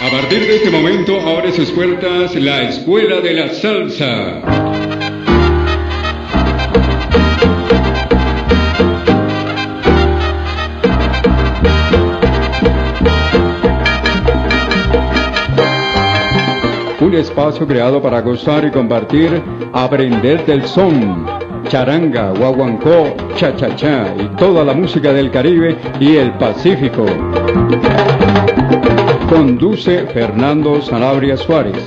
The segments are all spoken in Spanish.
A partir de este momento abre sus puertas la Escuela de la Salsa. Un espacio creado para gozar y compartir, aprender del son, charanga, guaguancó, cha-cha-cha y toda la música del Caribe y el Pacífico. Conduce Fernando Sanabria Suárez.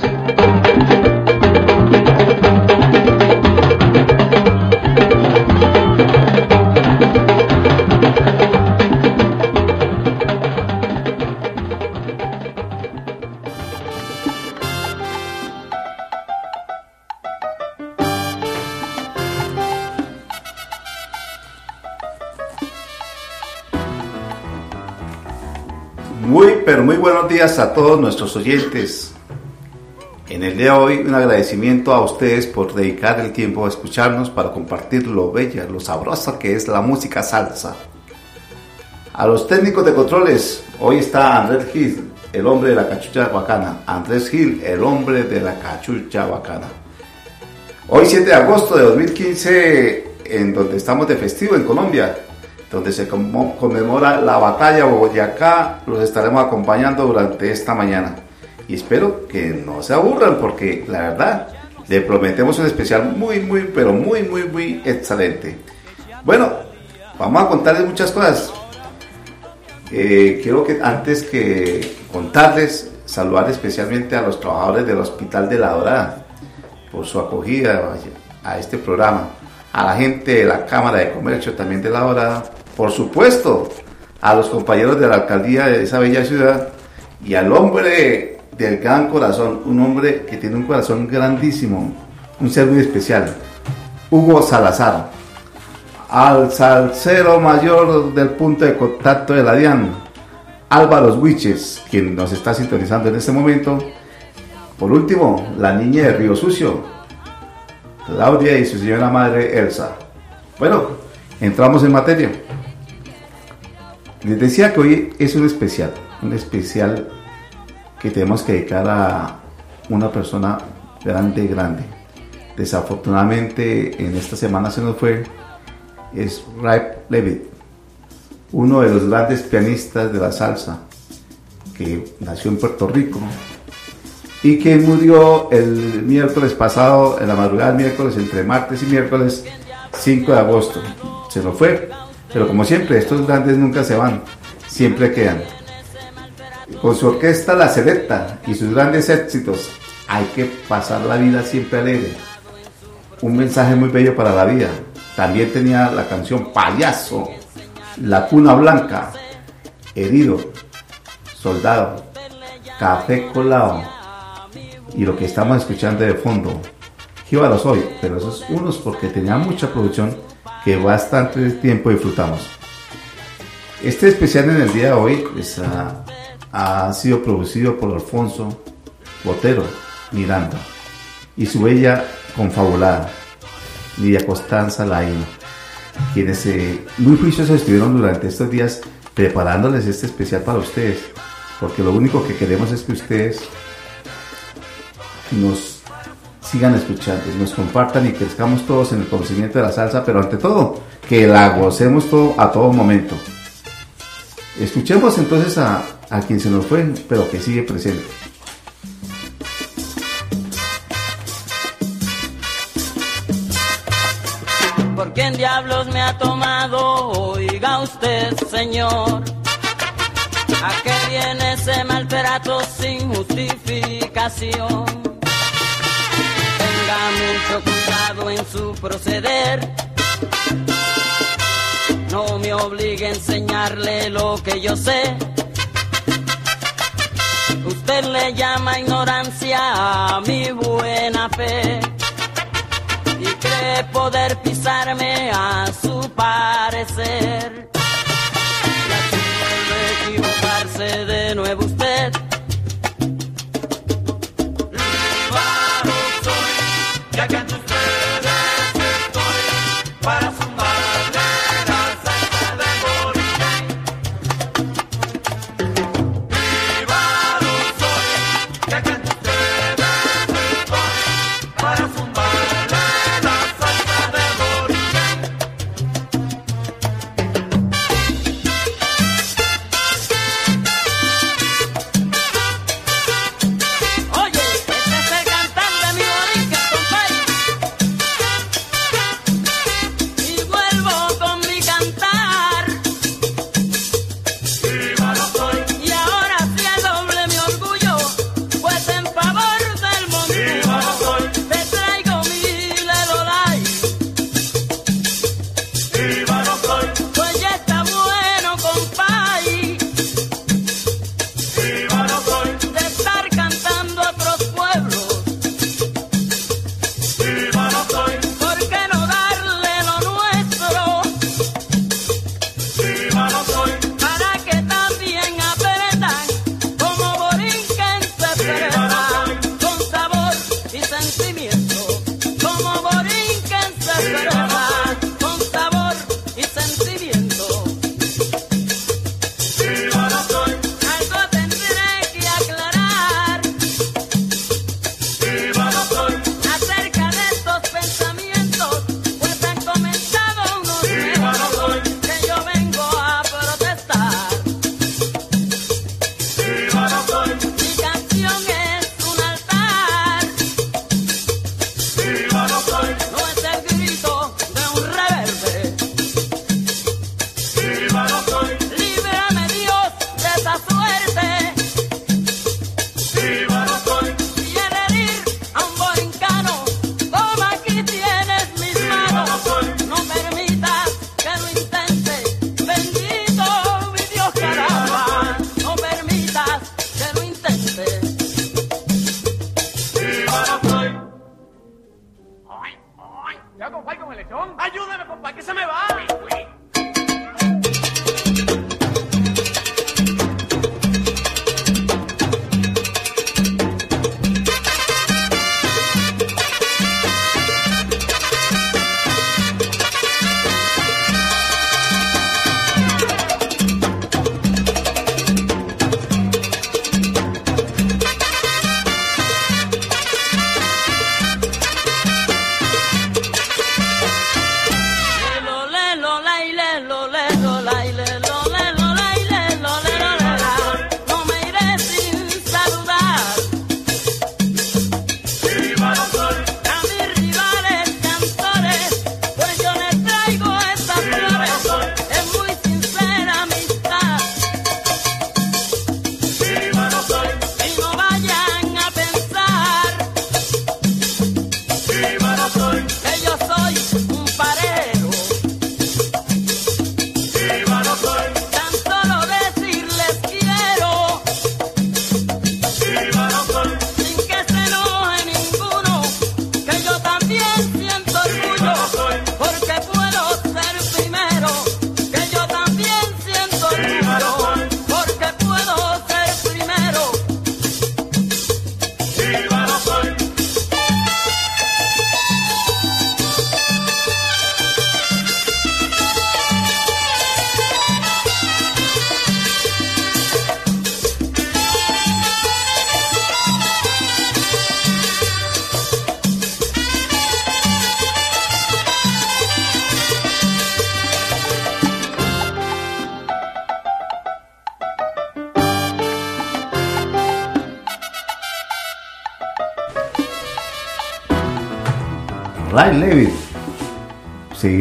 Pero muy buenos días a todos nuestros oyentes. En el día de hoy, un agradecimiento a ustedes por dedicar el tiempo a escucharnos para compartir lo bella, lo sabrosa que es la música salsa. A los técnicos de controles, hoy está Andrés Gil, el hombre de la cachucha bacana. Andrés Gil, el hombre de la cachucha bacana. Hoy 7 de agosto de 2015, en donde estamos de festivo en Colombia, donde se conmemora la batalla Boyacá, los estaremos acompañando durante esta mañana. Y espero que no se aburran porque la verdad, le prometemos un especial muy, muy, pero muy, muy, muy excelente. Bueno, vamos a contarles muchas cosas. Eh, quiero que antes que contarles, saludar especialmente a los trabajadores del Hospital de la Dorada por su acogida a este programa, a la gente de la Cámara de Comercio también de la Dorada, por supuesto, a los compañeros de la alcaldía de esa bella ciudad y al hombre del gran corazón, un hombre que tiene un corazón grandísimo, un ser muy especial, Hugo Salazar al salsero mayor del punto de contacto de la DIAN, Álvaro Huiches, quien nos está sintonizando en este momento. Por último, la niña de Río Sucio, Claudia y su señora madre Elsa. Bueno, entramos en materia. Les decía que hoy es un especial, un especial que tenemos que dedicar a una persona grande, grande. Desafortunadamente en esta semana se nos fue es Ray Levitt, uno de los grandes pianistas de la salsa, que nació en Puerto Rico y que murió el miércoles pasado, en la madrugada del miércoles, entre martes y miércoles 5 de agosto. Se nos fue, pero como siempre, estos grandes nunca se van, siempre quedan. Con su orquesta La Selecta y sus grandes éxitos, hay que pasar la vida siempre alegre. Un mensaje muy bello para la vida. También tenía la canción Payaso, La Cuna Blanca, Herido, Soldado, Café Colado y lo que estamos escuchando de fondo, Jíbaros hoy, pero esos unos porque tenía mucha producción que bastante tiempo disfrutamos. Este especial en el día de hoy pues, ha, sido producido por Alfonso Botero Miranda y su bella confabulada Lidia Constanza Laín, quienes eh, muy juiciosos estuvieron durante estos días preparándoles este especial para ustedes, porque lo único que queremos es que ustedes nos sigan escuchando, nos compartan y crezcamos todos en el conocimiento de la salsa, pero ante todo, que la gocemos todo, a todo momento. Escuchemos entonces a, a quien se nos fue, pero que sigue presente. ¿Por quién diablos me ha tomado? Oiga usted, señor. ¿A qué viene ese maltrato sin justificación? Mucho cuidado en su proceder. No me obligue a enseñarle lo que yo sé. Usted le llama ignorancia a mi buena fe y cree poder pisarme a su parecer. Ya si vuelve a equivocarse de nuevo usted.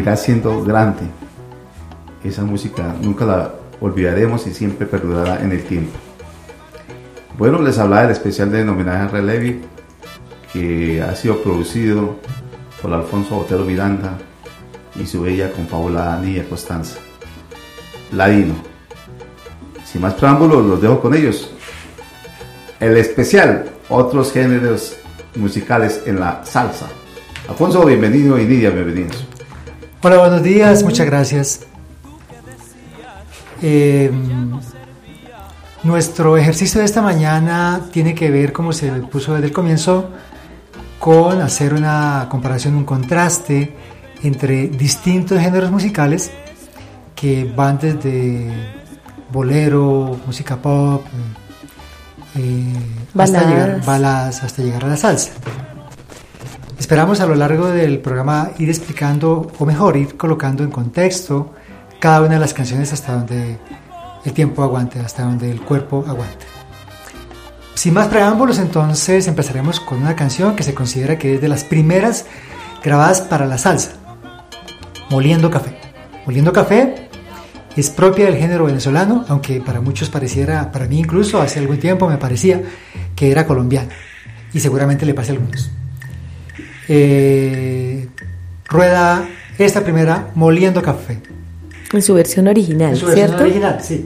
Seguirá siendo grande. Esa música nunca la olvidaremos y siempre perdurará en el tiempo. Bueno, les hablaba del especial de homenaje a Ray Levy que ha sido producido por Alfonso Botero Miranda y su bella confabulada Niña Costanza. Ladino. Sin más preámbulos, los dejo con ellos. El especial, otros géneros musicales en la salsa. Alfonso, bienvenido y Nidia, bienvenidos. Hola, buenos días, muchas gracias. Eh, nuestro ejercicio de esta mañana tiene que ver, como se puso desde el comienzo, con hacer una comparación, un contraste entre distintos géneros musicales que van desde bolero, música pop, eh, hasta llegar baladas, hasta llegar a la salsa. Esperamos a lo largo del programa ir explicando, o mejor, ir colocando en contexto cada una de las canciones hasta donde el tiempo aguante, hasta donde el cuerpo aguante. Sin más preámbulos, entonces empezaremos con una canción que se considera que es de las primeras grabadas para la salsa, Moliendo Café. Moliendo Café es propia del género venezolano, aunque para muchos pareciera, para mí incluso hace algún tiempo me parecía que era colombiana, y seguramente le pasa a algunos. Eh, rueda esta primera Moliendo Café. En su versión original, En su versión ¿cierto? original, sí.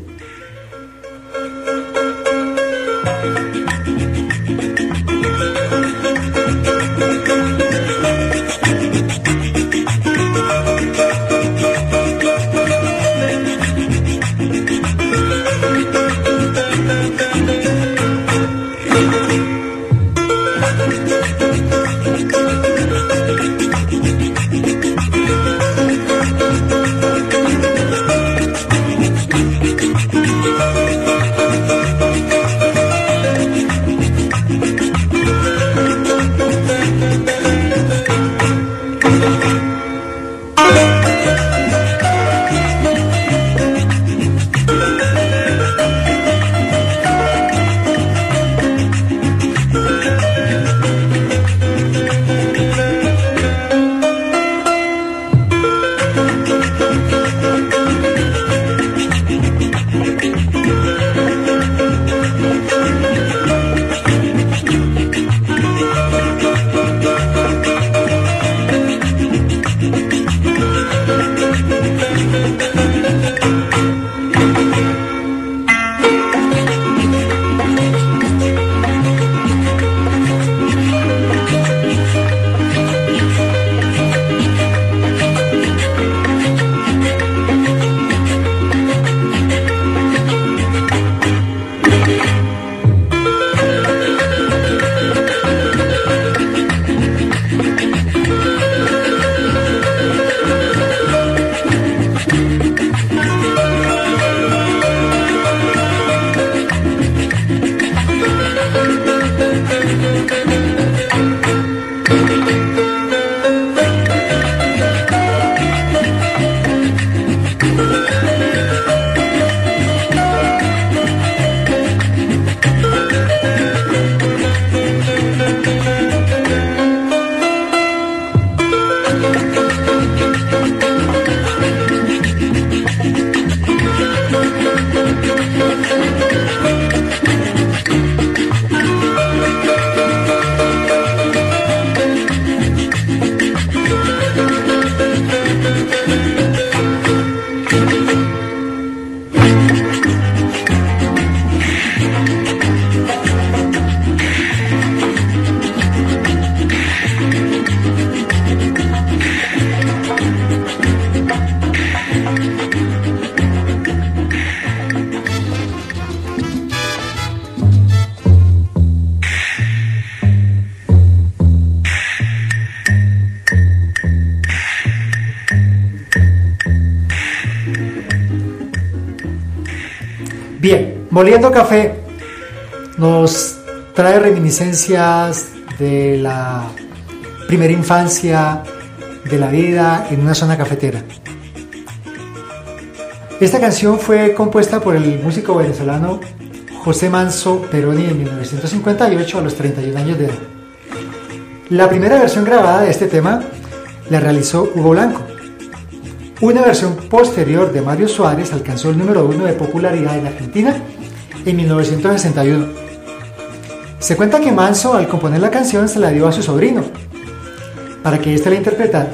Moliendo Café nos trae reminiscencias de la primera infancia, de la vida en una zona cafetera. Esta canción fue compuesta por el músico venezolano José Manso Peroni en 1958 a los 31 años de edad. La primera versión grabada de este tema la realizó Hugo Blanco. Una versión posterior de Mario Suárez alcanzó el número uno de popularidad en Argentina en 1961. Se cuenta que Manso al componer la canción se la dio a su sobrino para que éste la interpretara.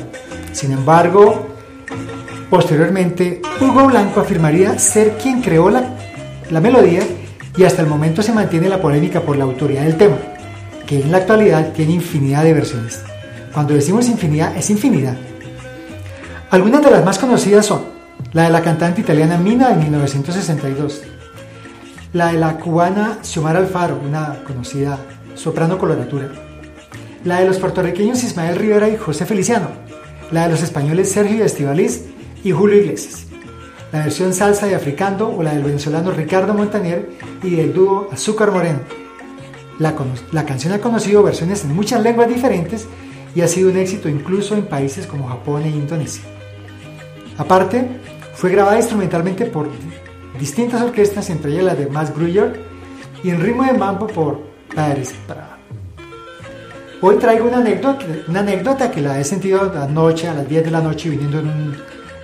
Sin embargo, posteriormente Hugo Blanco afirmaría ser quien creó la, la melodía y hasta el momento se mantiene la polémica por la autoría del tema, que en la actualidad tiene infinidad de versiones. Cuando decimos infinidad, es infinidad. Algunas de las más conocidas son la de la cantante italiana Mina en 1962, la de la cubana Xiomara Alfaro, una conocida soprano coloratura, la de los puertorriqueños Ismael Rivera y José Feliciano, la de los españoles Sergio Estivaliz y Julio Iglesias, la versión salsa de Africando o la del venezolano Ricardo Montaner y del dúo Azúcar Moreno. La, canción ha conocido versiones en muchas lenguas diferentes y ha sido un éxito incluso en países como Japón e Indonesia. Aparte, fue grabada instrumentalmente por distintas orquestas, entre ellas la de Max Gruyer, y en ritmo de mambo por Paris Prada. Hoy traigo una anécdota, una anécdota que la he sentido anoche, a las 10 de la noche, viniendo en un,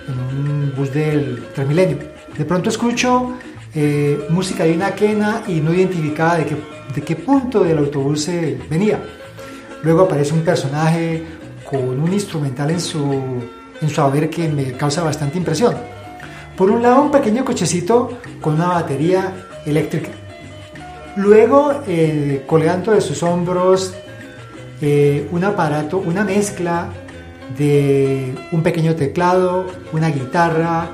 en un bus del Transmilenio. De pronto escucho eh, música de una quena y no identificaba de qué, de qué punto del autobús eh, venía. Luego aparece un personaje con un instrumental en su, en su haber que me causa bastante impresión. Por un lado, un pequeño cochecito con una batería eléctrica. Luego, colgando de sus hombros eh, un aparato, una mezcla de un pequeño teclado, una guitarra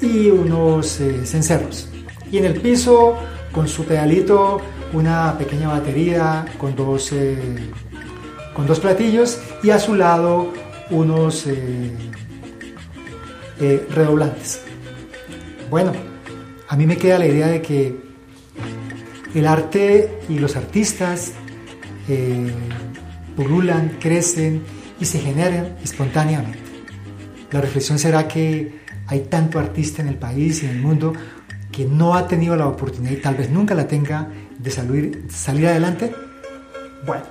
y unos eh, cencerros. Y en el piso, con su pedalito, una pequeña batería con dos, eh, con dos platillos y a su lado unos redoblantes. Bueno, a mí me queda la idea de que el arte y los artistas eh, pululan, crecen y se generan espontáneamente. La reflexión será que hay tanto artista en el país y en el mundo que no ha tenido la oportunidad y tal vez nunca la tenga de salir, salir adelante. Bueno,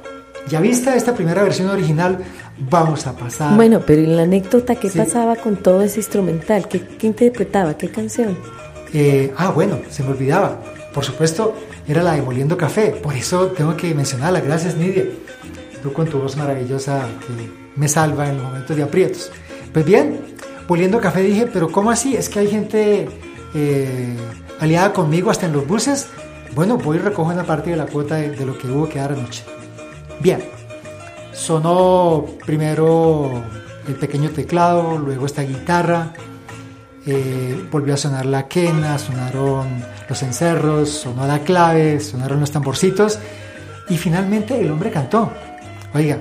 ya vista esta primera versión original, vamos a pasar. Bueno, pero en la anécdota, ¿qué Sí. pasaba con todo ese instrumental? ¿Qué, qué interpretaba? ¿Qué canción? Eh, ah, bueno, se me olvidaba. Por supuesto, era la de Moliendo Café. Por eso tengo que mencionarla. Gracias, Nidia. Tú con tu voz maravillosa que me salva en los momentos de aprietos. Pues bien, Moliendo Café dije, pero ¿cómo así? Es que hay gente eh, aliada conmigo hasta en los buses. Bueno, voy y recojo una parte de la cuota de, de lo que hubo que dar anoche. Bien, sonó primero el pequeño teclado, luego esta guitarra, eh, volvió a sonar la quena, sonaron los encerros, sonó la clave, sonaron los tamborcitos y finalmente el hombre cantó. Oiga,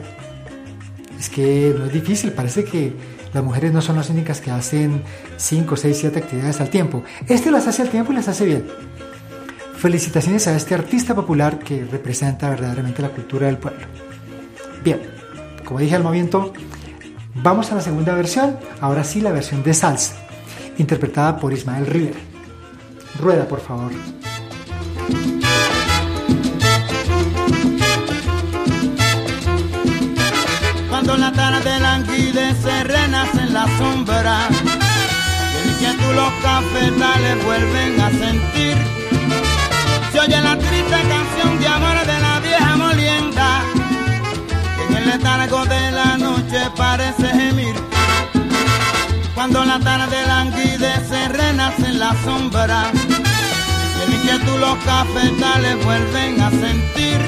es que no es difícil, parece que las mujeres no son las únicas que hacen 5, 6, 7 actividades al tiempo. Este las hace al tiempo y las hace bien. Felicitaciones a este artista popular que representa verdaderamente la cultura del pueblo. Bien, como dije al momento, vamos a la segunda versión, ahora sí la versión de salsa, interpretada por Ismael Rivera. Rueda, por favor. Cuando la tarde languidece, renace en la sombra. Y el inquietud los cafetales vuelven a sentir. Se oye la triste canción de amor de la letargo de la noche parece gemir. Cuando la tarde languidece, renace en la sombra. Y el inquietud los cafetales vuelven a sentir.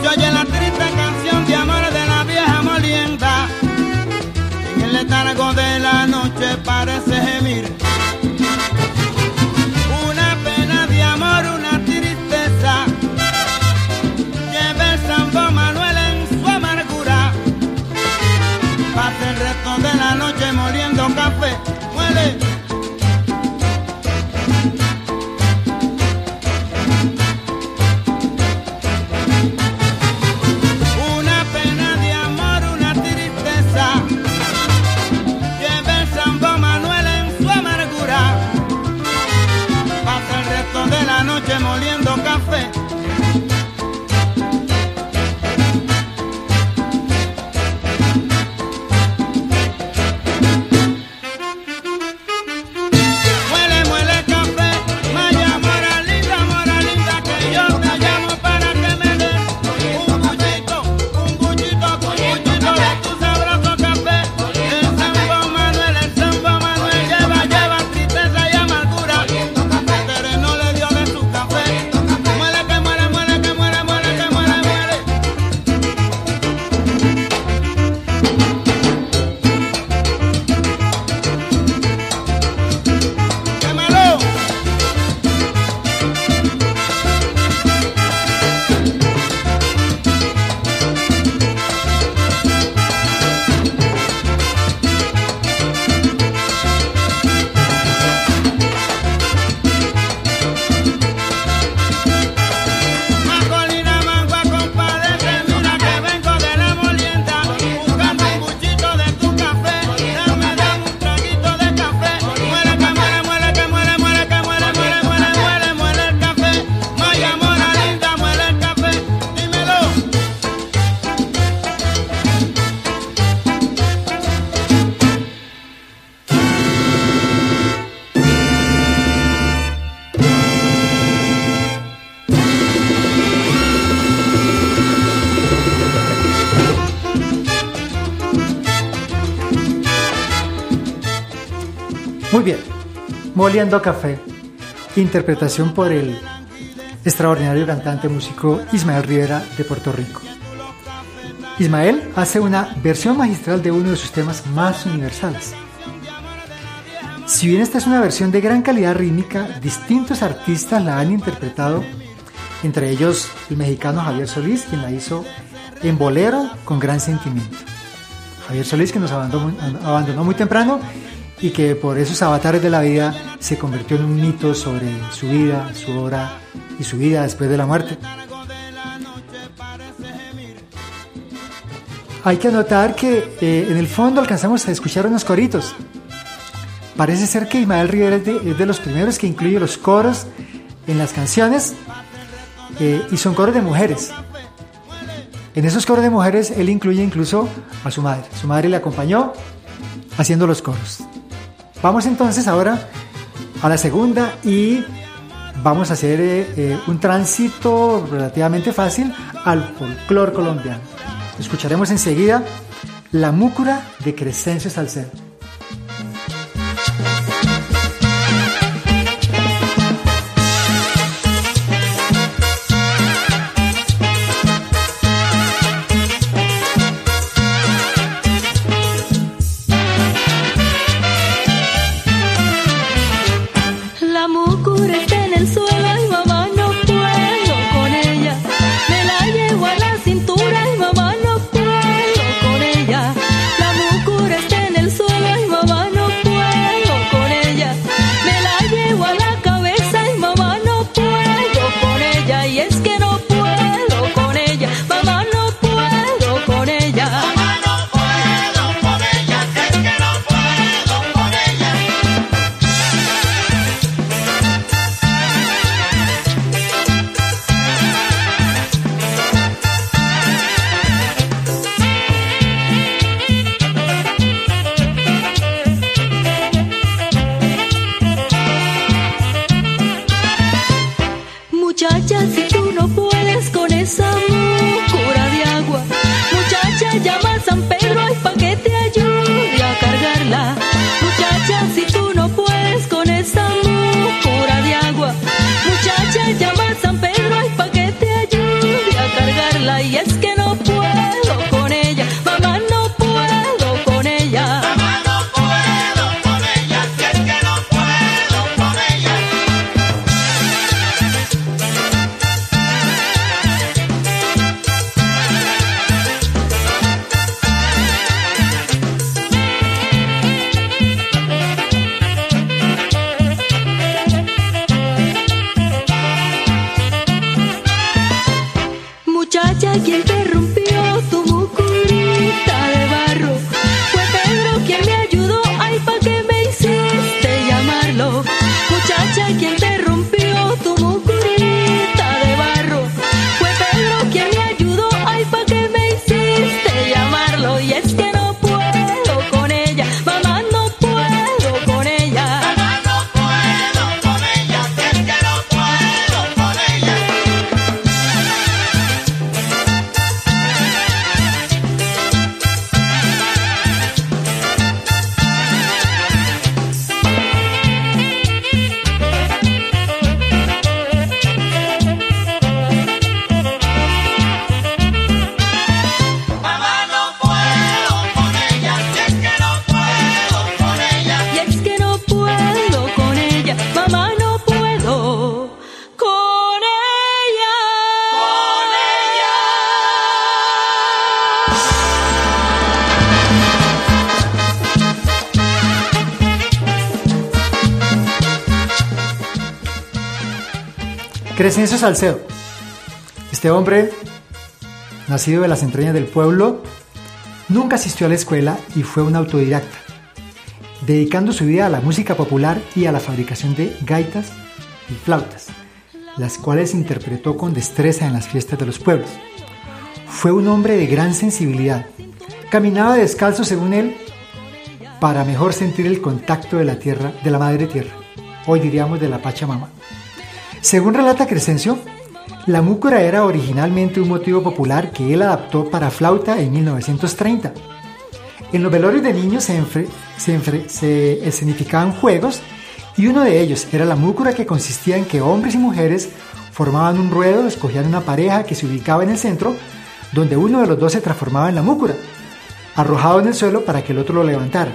Se oye la triste canción de amor de la vieja molienda. En el letargo de la noche parece gemir. Moliendo Café, interpretación por el extraordinario cantante músico Ismael Rivera de Puerto Rico. Ismael hace una versión magistral de uno de sus temas más universales. Si bien esta es una versión de gran calidad rítmica, distintos artistas la han interpretado, entre ellos el mexicano Javier Solís, quien la hizo en bolero con gran sentimiento. Javier Solís, que nos abandonó, abandonó muy temprano y que por esos avatares de la vida se convirtió en un mito sobre su vida, su obra y su vida después de la muerte. Hay que anotar que eh, en el fondo alcanzamos a escuchar unos coritos. Parece ser que Ismael Rivera es de, es de los primeros que incluye los coros en las canciones eh, y son coros de mujeres. En esos coros de mujeres él incluye incluso a su madre. Su madre le acompañó haciendo los coros. Vamos entonces ahora a la segunda y vamos a hacer eh, eh, un tránsito relativamente fácil al folclore colombiano. Escucharemos enseguida La Múcura de Crescencio Salcedo. Salcedo. Este hombre, nacido de las entrañas del pueblo, nunca asistió a la escuela y fue un autodidacta, dedicando su vida a la música popular y a la fabricación de gaitas y flautas, las cuales interpretó con destreza en las fiestas de los pueblos. Fue un hombre de gran sensibilidad. Caminaba descalzo, según él, para mejor sentir el contacto de la tierra, de la madre tierra, hoy diríamos de la Pachamama. Según relata Crescencio, la múcora era originalmente un motivo popular que él adaptó para flauta en 1930. En los velorios de niños se, enfre- escenificaban juegos y uno de ellos era la múcura que consistía en que hombres y mujeres formaban un ruedo, escogían una pareja que se ubicaba en el centro, donde uno de los dos se transformaba en la múcura, arrojado en el suelo para que el otro lo levantara.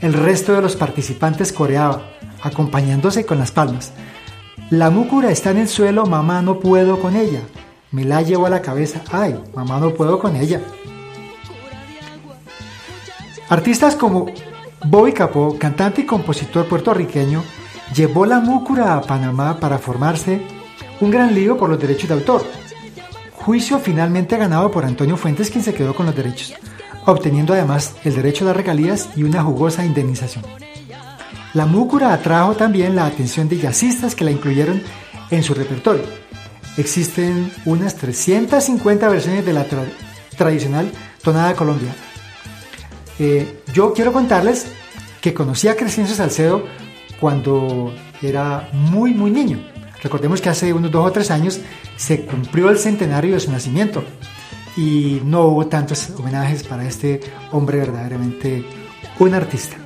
El resto de los participantes coreaba, acompañándose con las palmas. La múcura está en el suelo, mamá no puedo con ella. Me la llevo a la cabeza, ay, mamá no puedo con ella. Artistas como Bobby Capó, cantante y compositor puertorriqueño, llevó la múcura a Panamá para formarse un gran lío por los derechos de autor. Juicio finalmente ganado por Antonio Fuentes, quien se quedó con los derechos, obteniendo además el derecho a las regalías y una jugosa indemnización. La múcura atrajo también la atención de jazzistas que la incluyeron en su repertorio. Existen unas 350 versiones de la tra- tradicional tonada colombiana. Eh, yo quiero contarles que conocí a Crescencio Salcedo cuando era muy, muy niño. Recordemos que hace unos dos o tres años se cumplió el centenario de su nacimiento y no hubo tantos homenajes para este hombre verdaderamente un artista.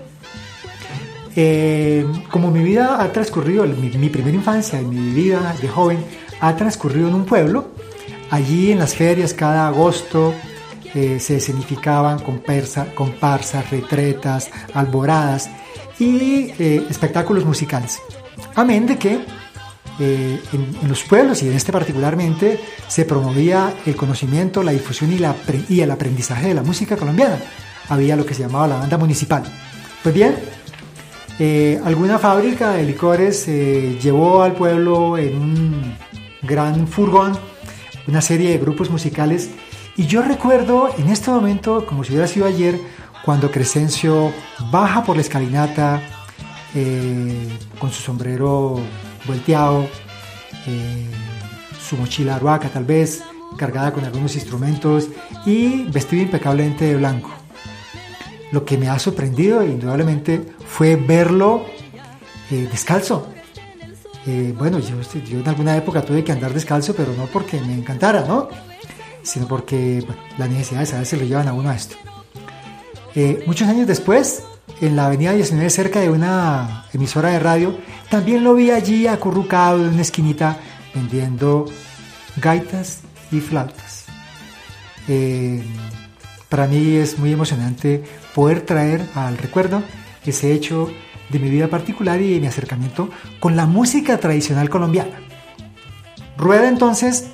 Eh, como mi vida ha transcurrido, mi, mi primera infancia y mi vida de joven ha transcurrido en un pueblo, allí en las ferias cada agosto eh, se escenificaban comparsa- comparsas, retretas, alboradas y eh, espectáculos musicales. Amén de que eh, en, en los pueblos y en este particularmente se promovía el conocimiento, la difusión y, la y el aprendizaje de la música colombiana. Había lo que se llamaba la banda municipal. Pues bien, eh, alguna fábrica de licores eh, llevó al pueblo en un gran furgón una serie de grupos musicales y yo recuerdo en este momento, como si hubiera sido ayer, cuando Crescencio baja por la escalinata eh, con su sombrero volteado, eh, su mochila aruaca tal vez, cargada con algunos instrumentos y vestido impecablemente de blanco. Lo que me ha sorprendido indudablemente fue verlo eh, descalzo. Eh, bueno, yo, yo en alguna época tuve que andar descalzo, pero no porque me encantara, ¿no? Sino porque bueno, las necesidades a veces lo llevan a uno a esto. Eh, muchos años después, en la avenida 19, cerca de una emisora de radio, también lo vi allí acurrucado en una esquinita vendiendo gaitas y flautas. Para mí es muy emocionante poder traer al recuerdo ese hecho de mi vida particular y mi acercamiento con la música tradicional colombiana. Rueda entonces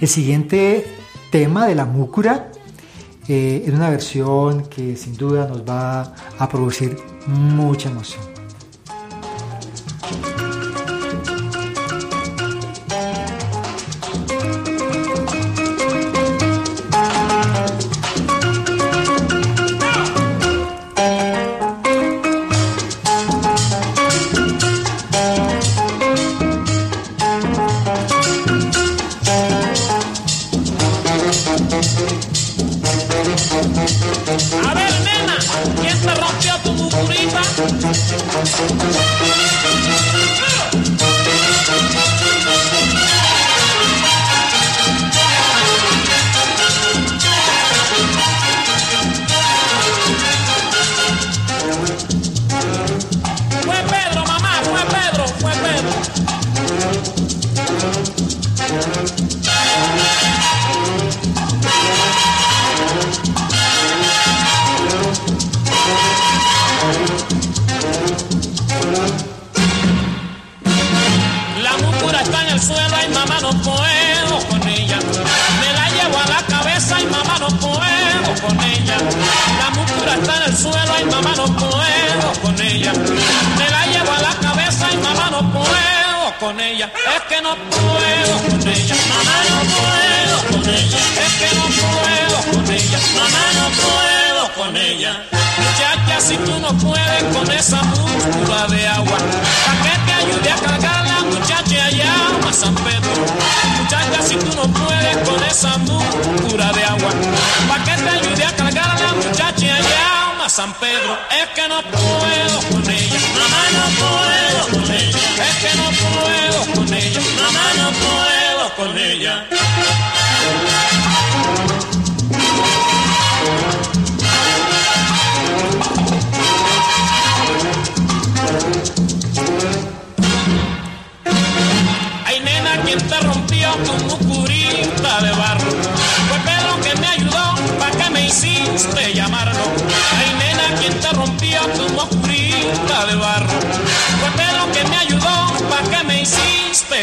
el siguiente tema de la múcura eh, en una versión que sin duda nos va a producir mucha emoción. Suelo y mamá no puedo con ella. Me la llevo a la cabeza y mamá no puedo con ella. Es que no puedo con ella. Mamá no puedo con ella. Es que no puedo con ella. Mamá no puedo con ella. Muchacha, si tú no puedes con esa múscula de agua, ¿para qué te ayude a cargarla, muchacha, allá a San Pedro? Muchacha, si tú no puedes con esa múscula de agua, ¿para qué te ayude a cargarla, muchacha, San Pedro. Es que no puedo con ella, mamá no puedo con ella. Es que no puedo con ella, mamá no puedo con ella. Ay, nena, ¿quién te rompió con un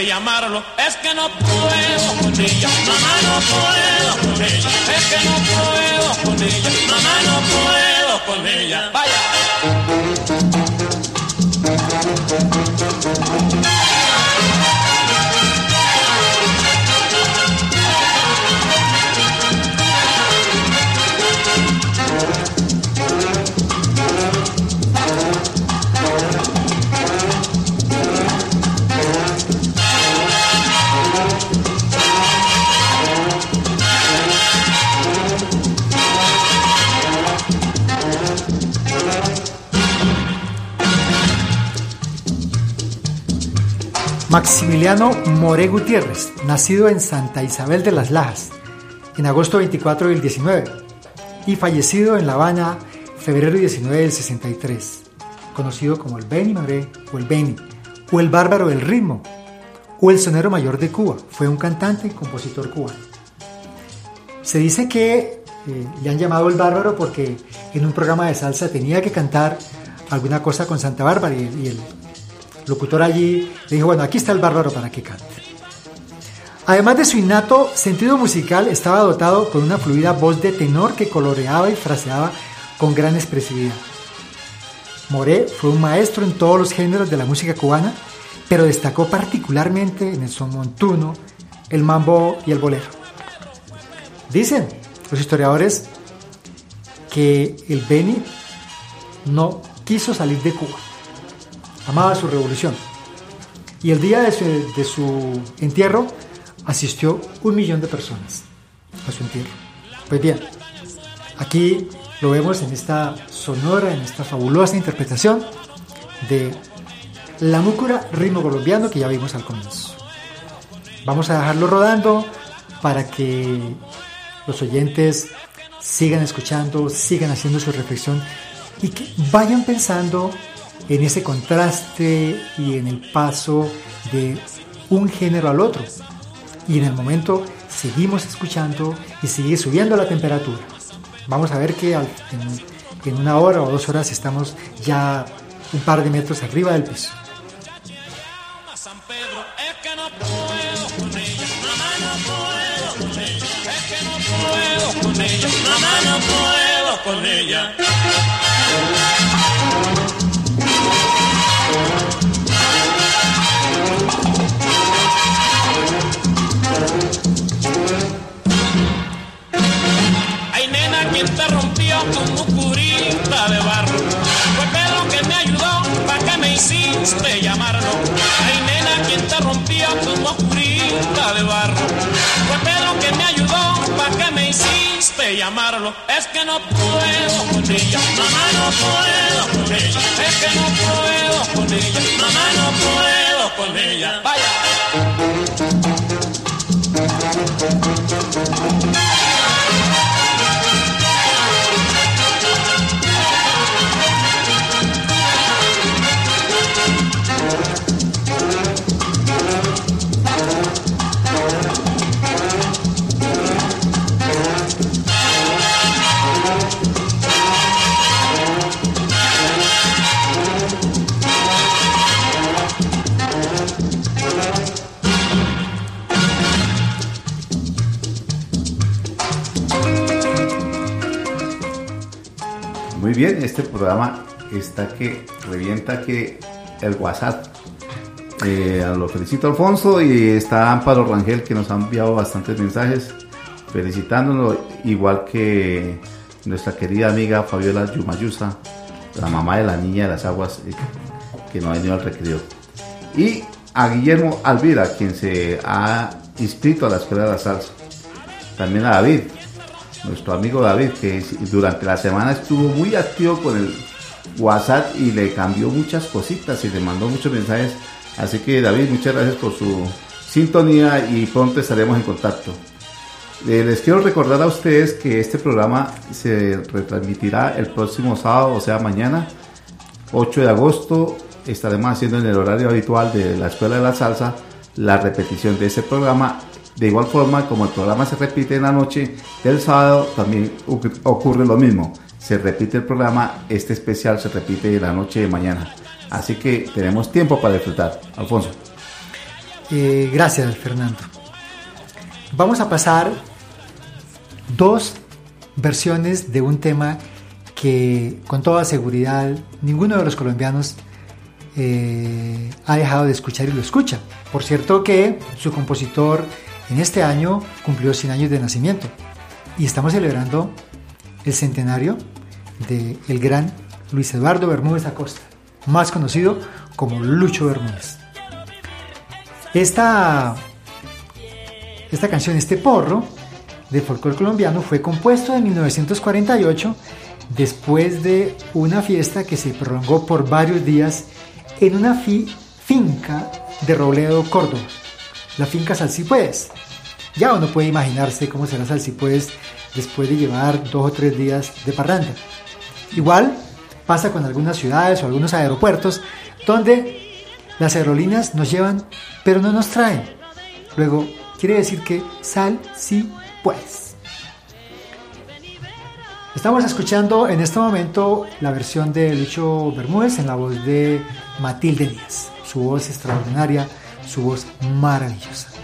llamarlo? Es que no puedo con ella, mamá, no puedo con ella. Es que no puedo con ella, mamá, no puedo con ella. Vaya. Maximiliano More Gutiérrez, nacido en Santa Isabel de las Lajas, en agosto 24 del 19, y fallecido en La Habana, febrero 19 del 63, conocido como el Benny More o el Benny, o el Bárbaro del Ritmo, o el Sonero Mayor de Cuba. Fue un cantante y compositor cubano. Se dice que eh, le han llamado el Bárbaro porque en un programa de salsa tenía que cantar alguna cosa con Santa Bárbara y, y el locutor allí le dijo, bueno, aquí está el bárbaro para que cante. Además de su innato sentido musical, estaba dotado con una fluida voz de tenor que coloreaba y fraseaba con gran expresividad. Moré fue un maestro en todos los géneros de la música cubana, pero destacó particularmente en el son montuno, el mambo y el bolero. Dicen los historiadores que el Beni no quiso salir de Cuba amaba su revolución. Y el día de su, entierro asistió un millón de personas a su entierro. Pues bien, aquí lo vemos en esta sonora, en esta fabulosa interpretación de la múcura ritmo colombiano que ya vimos al comienzo. Vamos a dejarlo rodando para que los oyentes sigan escuchando, sigan haciendo su reflexión y que vayan pensando en ese contraste y en el paso de un género al otro. Y en el momento seguimos escuchando y sigue subiendo la temperatura. Vamos a ver que en, una hora o dos horas estamos ya un par de metros arriba del piso. Con ella, te rompió como curita de barro, fue Pedro que me ayudó, pa' que me hiciste llamarlo. Ay nena, quien te rompió como curita de barro, fue Pedro que me ayudó, pa' que me hiciste llamarlo. Es que no puedo con ella, mamá no puedo con ella, es que no puedo con ella, mamá no puedo con ella. Vaya. Muy bien, este programa está que revienta que el WhatsApp. Eh, lo felicito Alfonso y está Amparo Rangel que nos ha enviado bastantes mensajes felicitándolo, igual que nuestra querida amiga Fabiola Yumayusa, la mamá de la niña de las aguas eh, que no ha venido al recreo. Y a Guillermo Alvira, quien se ha inscrito a la Escuela de la Salsa. También a David, nuestro amigo David, que durante la semana estuvo muy activo con el WhatsApp y le cambió muchas cositas y le mandó muchos mensajes. Así que David, muchas gracias por su sintonía y pronto estaremos en contacto. Eh, les quiero recordar a ustedes que este programa se retransmitirá el próximo sábado, o sea mañana, 8 de agosto. Estaremos haciendo en el horario habitual de la Escuela de la Salsa la repetición de ese programa De igual forma, como el programa se repite en la noche del sábado, también ocu- ocurre lo mismo. Se repite el programa, este especial se repite en la noche de mañana. Así que tenemos tiempo para disfrutar. Alfonso. Eh, gracias, Fernando. Vamos a pasar dos versiones de un tema que con toda seguridad ninguno de los colombianos eh, ha dejado de escuchar y lo escucha. Por cierto que su compositor en este año cumplió 100 años de nacimiento y estamos celebrando el centenario del el gran Luis Eduardo Bermúdez Acosta, más conocido como Lucho Bermúdez. Esta, esta canción, este porro de folclore colombiano fue compuesto en 1948 después de una fiesta que se prolongó por varios días en una fi- finca de Robledo, Córdoba, la finca Salsipuedes. Ya uno puede imaginarse cómo será Salsipuedes después de llevar dos o tres días de parranda. Igual pasa con algunas ciudades o algunos aeropuertos donde las aerolíneas nos llevan pero no nos traen. Luego quiere decir que sal sí pues. Estamos escuchando en este momento la versión de Lucho Bermúdez en la voz de Matilde Díaz. Su voz extraordinaria, su voz maravillosa.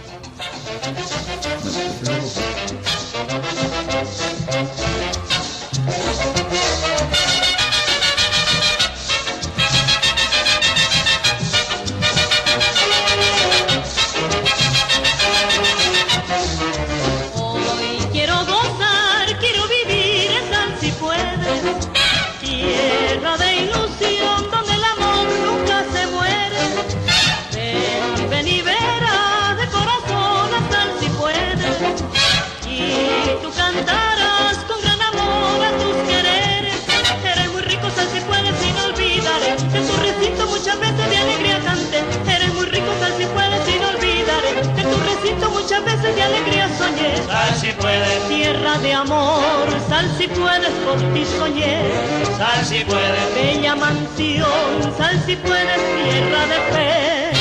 Puedes, Tierra de amor, sal si puedes, por ti soñé. sal si puedes. Bella mansión, sal si puedes, tierra de fe.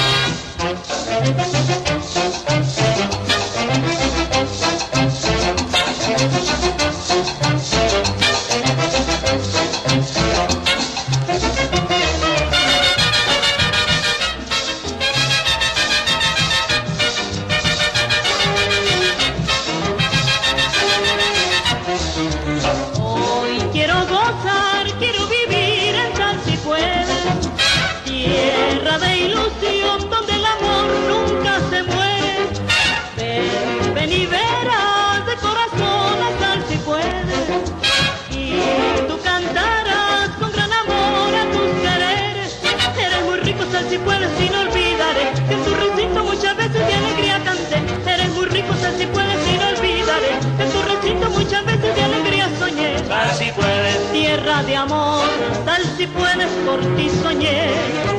Puedes, por ti soñé.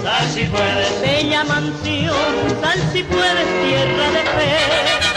sal si puedes. Bella mansión, sal si puedes, tierra de fe.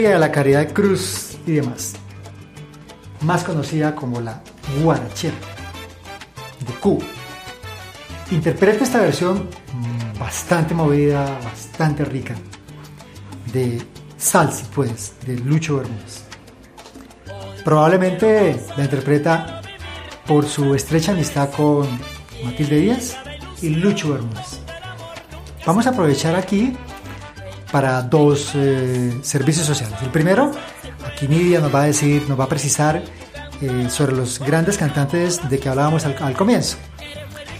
De la Caridad Cruz y demás, más conocida como la guarachera de Cuba. Interpreta esta versión mm, bastante movida, bastante rica, de Salsi, pues, de Lucho Bermúdez. Probablemente la interpreta por su estrecha amistad con Matilde Díaz y Lucho Hermoso. Vamos a aprovechar aquí para dos eh, servicios sociales. El primero, aquí Nidia nos va a decir, nos va a precisar eh, sobre los grandes cantantes de que hablábamos al, al, comienzo.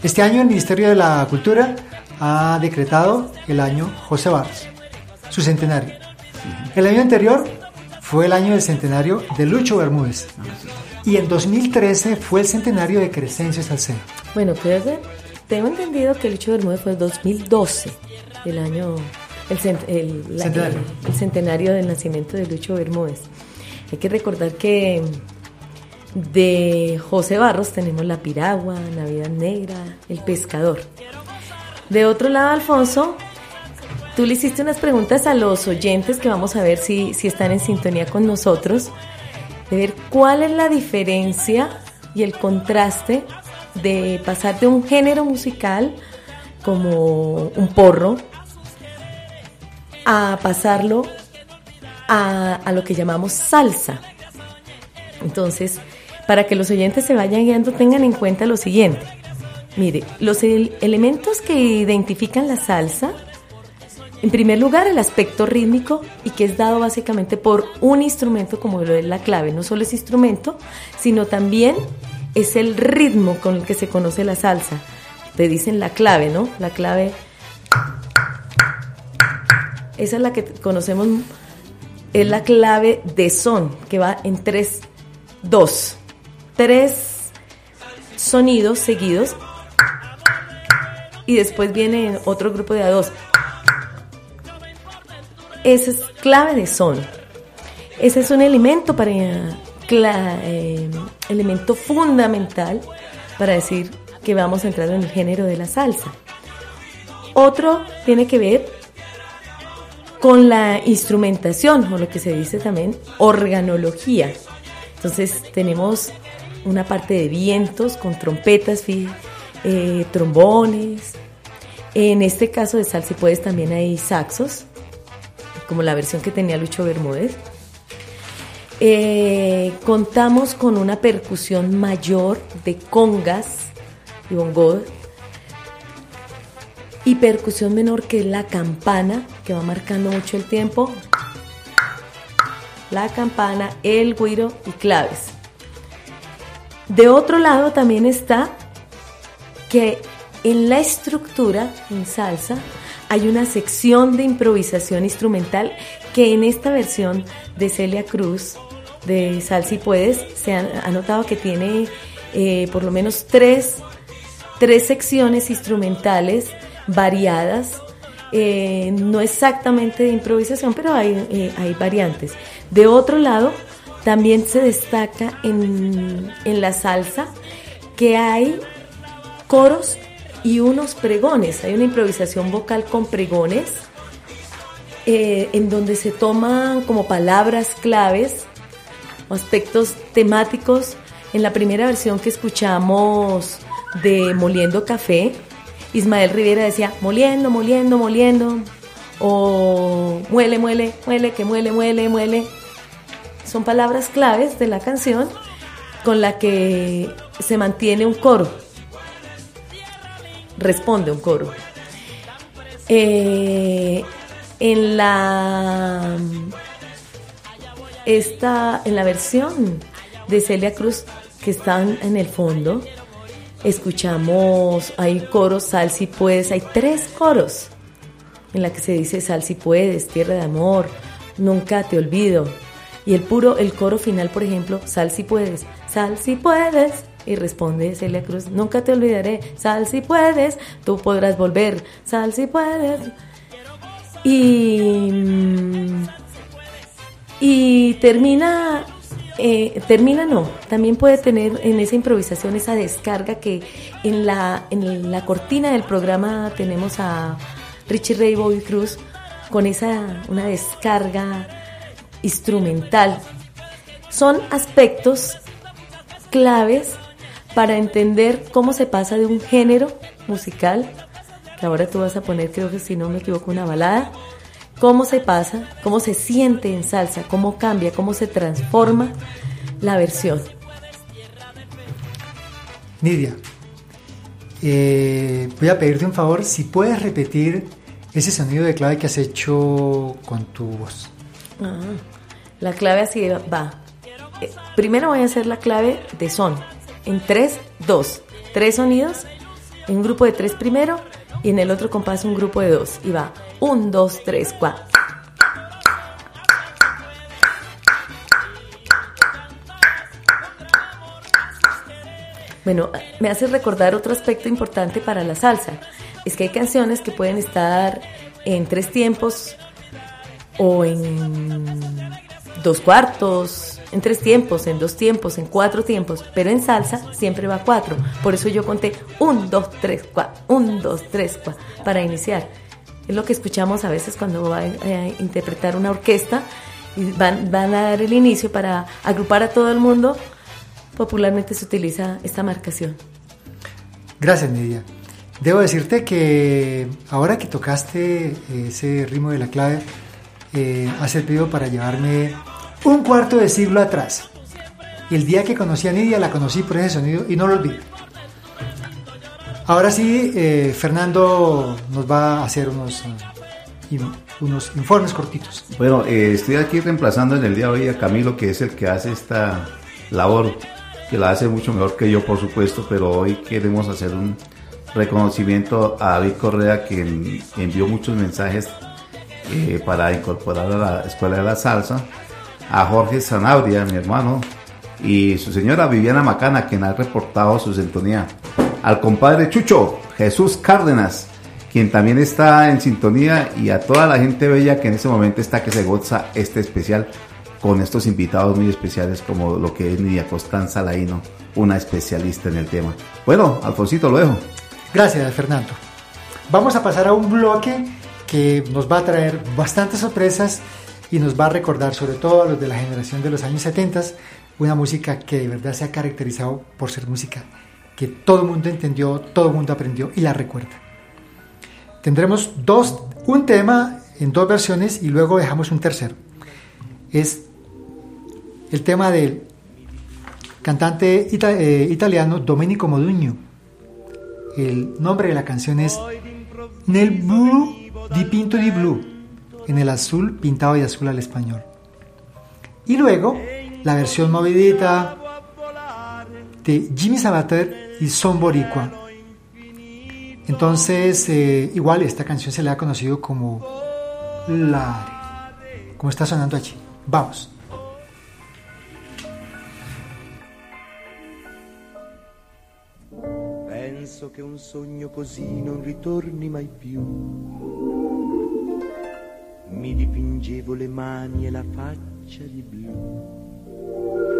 Este año el Ministerio de la Cultura ha decretado el año José Barros, su centenario. El año anterior fue el año del centenario de Lucho Bermúdez. Y en 2013 fue el centenario de Crescencio Salcedo. Bueno, creo que tengo entendido que Lucho Bermúdez fue el 2012, el año el, centenario. Del nacimiento de Lucho Bermúdez. Hay que recordar que de José Barros tenemos La Piragua, Navidad Negra, El Pescador. De otro lado, Alfonso, tú le hiciste unas preguntas a los oyentes que vamos a ver si, si están en sintonía con nosotros, de ver cuál es la diferencia y el contraste de pasar de un género musical como un porro, a pasarlo a, lo que llamamos salsa. Entonces, para que los oyentes se vayan guiando, tengan en cuenta lo siguiente. Mire, los el- elementos que identifican la salsa, en primer lugar, el aspecto rítmico y que es dado básicamente por un instrumento como lo es la clave. No solo es instrumento, sino también es el ritmo con el que se conoce la salsa. Te dicen la clave, ¿no? La clave. Esa es la que conocemos, es la clave de son, que va en tres, dos, tres sonidos seguidos y después viene otro grupo de a dos. Esa es clave de son. Ese es un elemento para eh, elemento fundamental para decir que vamos a entrar en el género de la salsa. Otro tiene que ver con la instrumentación, o lo que se dice también organología. Entonces tenemos una parte de vientos con trompetas, eh, trombones. En este caso de salsa, puedes también hay saxos, como la versión que tenía Lucho Bermúdez. Eh, contamos con una percusión mayor de congas y bongos y percusión menor que es la campana, que va marcando mucho el tiempo. La campana, el guiro y claves. De otro lado también está que en la estructura, en salsa, hay una sección de improvisación instrumental que en esta versión de Celia Cruz, de Sal si puedes, se ha notado que tiene eh, por lo menos tres, tres secciones instrumentales variadas, eh, no exactamente de improvisación, pero hay, eh, hay variantes. De otro lado, también se destaca en, en la salsa que hay coros y unos pregones. Hay una improvisación vocal con pregones eh, en donde se toman como palabras claves aspectos temáticos. En la primera versión que escuchamos de Moliendo Café, Ismael Rivera decía moliendo, moliendo, moliendo, o muele, muele, muele, que muele, muele, muele. Son palabras claves de la canción con la que se mantiene un coro responde un coro. Eh, en la esta en la versión de Celia Cruz que están en el fondo escuchamos hay coros sal si puedes hay tres coros en la que se dice sal si puedes tierra de amor nunca te olvido y el puro el coro final por ejemplo sal si puedes sal si puedes y responde Celia Cruz, nunca te olvidaré, sal si puedes, tú podrás volver, sal si puedes. Y, mm, y termina, eh, termina no, también puede tener en esa improvisación esa descarga que en la, en la cortina del programa tenemos a Richie Ray Bobby Cruz con esa, una descarga instrumental. Son aspectos claves para entender cómo se pasa de un género musical, que ahora tú vas a poner, creo que si no me equivoco, una balada, cómo se pasa, cómo se siente en salsa, cómo cambia, cómo se transforma la versión. Nidia, eh, voy a pedirte un favor, si puedes repetir ese sonido de clave que has hecho con tu voz. Ah, la clave así va. Eh, primero voy a hacer la clave de son. En 3, 2. Tres sonidos. En un grupo de tres primero. Y en el otro compás un grupo de dos. Y va 1, 2, 3, 4. Bueno, me hace recordar otro aspecto importante para la salsa. Es que hay canciones que pueden estar en tres tiempos o en dos cuartos, en tres tiempos, en dos tiempos, en cuatro tiempos, pero en salsa siempre va cuatro. Por eso yo conté un, dos, tres, cuatro, un, dos, tres, cuatro, para iniciar. Es lo que escuchamos a veces cuando va a eh, interpretar una orquesta y van, a dar el inicio para agrupar a todo el mundo. Popularmente se utiliza esta marcación. Gracias, Nidia. Debo decirte que ahora que tocaste eh, ese ritmo de la clave, eh, ha servido para llevarme un cuarto de siglo atrás. El día que conocí a Nidia, la conocí por ese sonido y no lo olvido. Ahora sí, eh, Fernando nos va a hacer unos, in- unos informes cortitos. Bueno, eh, estoy aquí reemplazando en el día de hoy a Camilo, que es el que hace esta labor, que la hace mucho mejor que yo, por supuesto, pero hoy queremos hacer un reconocimiento a David Correa, que en- envió muchos mensajes eh, para incorporar a la Escuela de la Salsa, a Jorge Zanabria, mi hermano, y su señora Viviana Macana, quien ha reportado su sintonía, al compadre Chucho, Jesús Cárdenas, quien también está en sintonía, y a toda la gente bella que en ese momento está que se goza este especial con estos invitados muy especiales como lo que es Nidia Constanza Laino, una especialista en el tema. Bueno, Alfonsito, lo dejo. Gracias, Fernando. Vamos a pasar a un bloque que nos va a traer bastantes sorpresas y nos va a recordar, sobre todo a los de la generación de los años 70, una música que de verdad se ha caracterizado por ser música que todo el mundo entendió, todo el mundo aprendió y la recuerda. Tendremos dos, un tema en dos versiones y luego dejamos un tercero. Es el tema del cantante ita- eh, italiano Domenico Modugno. El nombre de la canción es Nel blu dipinto di blu, en el azul pintado de azul al español. Y luego la versión movidita de Jimmy Sabater y Son Boricua. Entonces, eh, igual esta canción se le ha conocido como Lare, como está sonando allí. Vamos. Penso che un sogno così non ritorni mai più. Mi dipingevo le mani e la faccia di blu.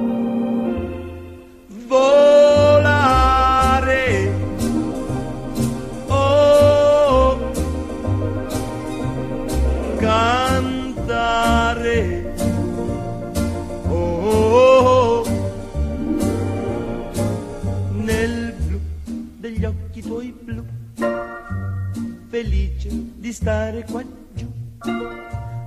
Volare, oh, cantare. Oh, nel blu degli occhi tuoi blu, felice di stare qua giù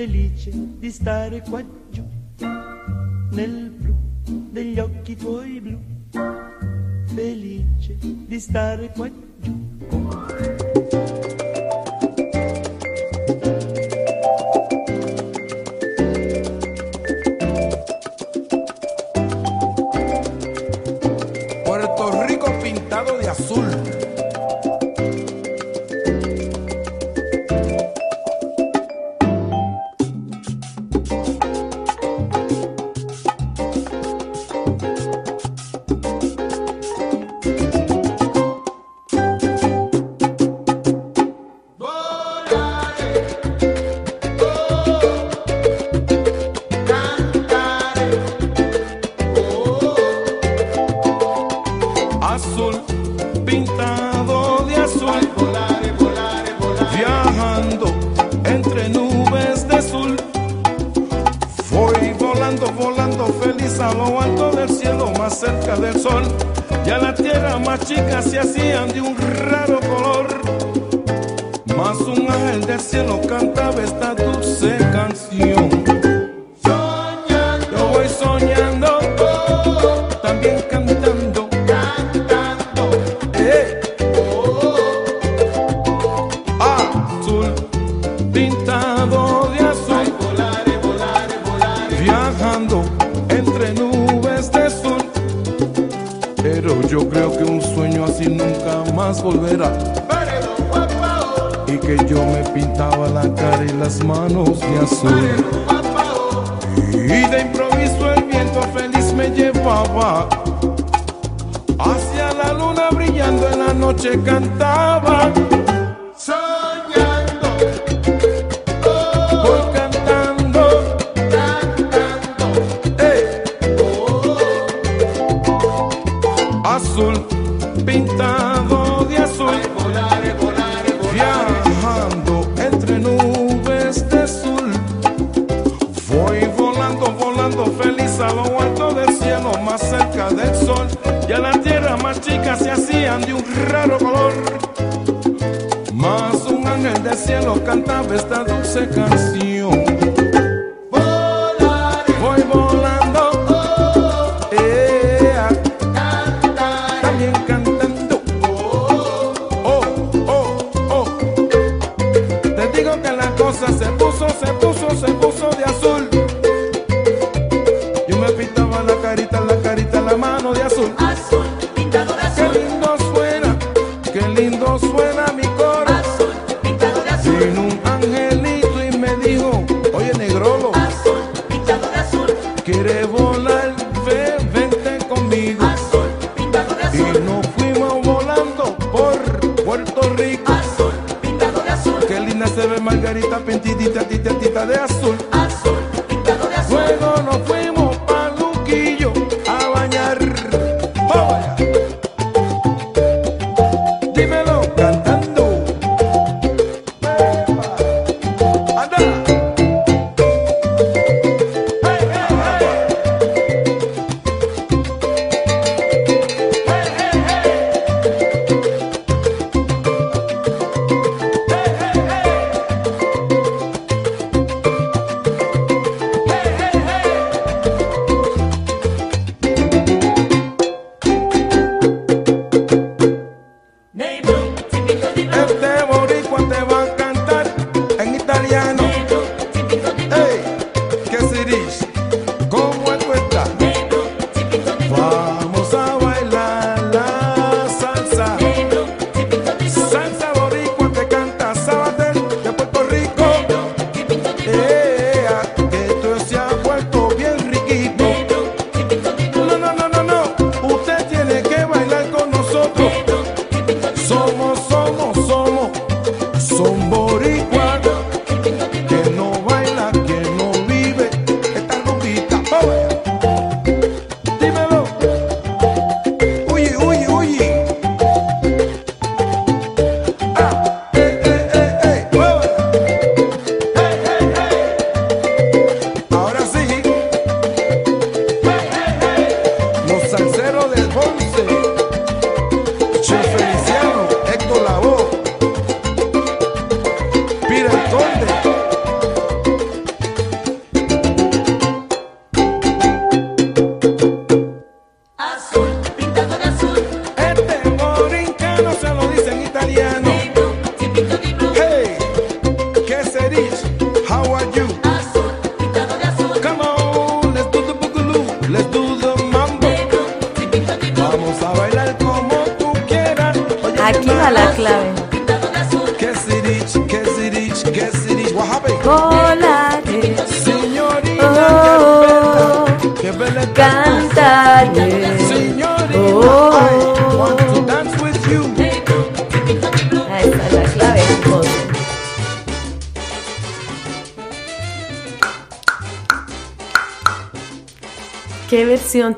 felice di stare qua giù, nel blu degli occhi tuoi blu, felice di stare qua giù.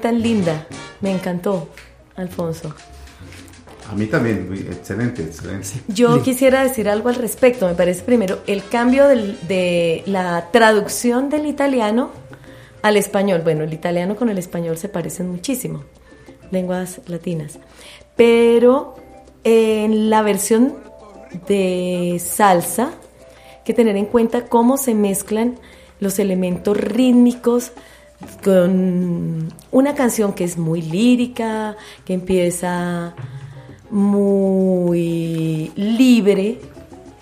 Tan linda. Me encantó, Alfonso. A mí también, excelente, excelente. Yo Sí. quisiera decir algo al respecto. Me parece primero el cambio del- de la traducción del italiano al español. Bueno, el italiano con el español se parecen muchísimo, lenguas latinas. Pero en la versión de salsa, hay que tener en cuenta cómo se mezclan los elementos rítmicos con una canción que es muy lírica, que empieza muy libre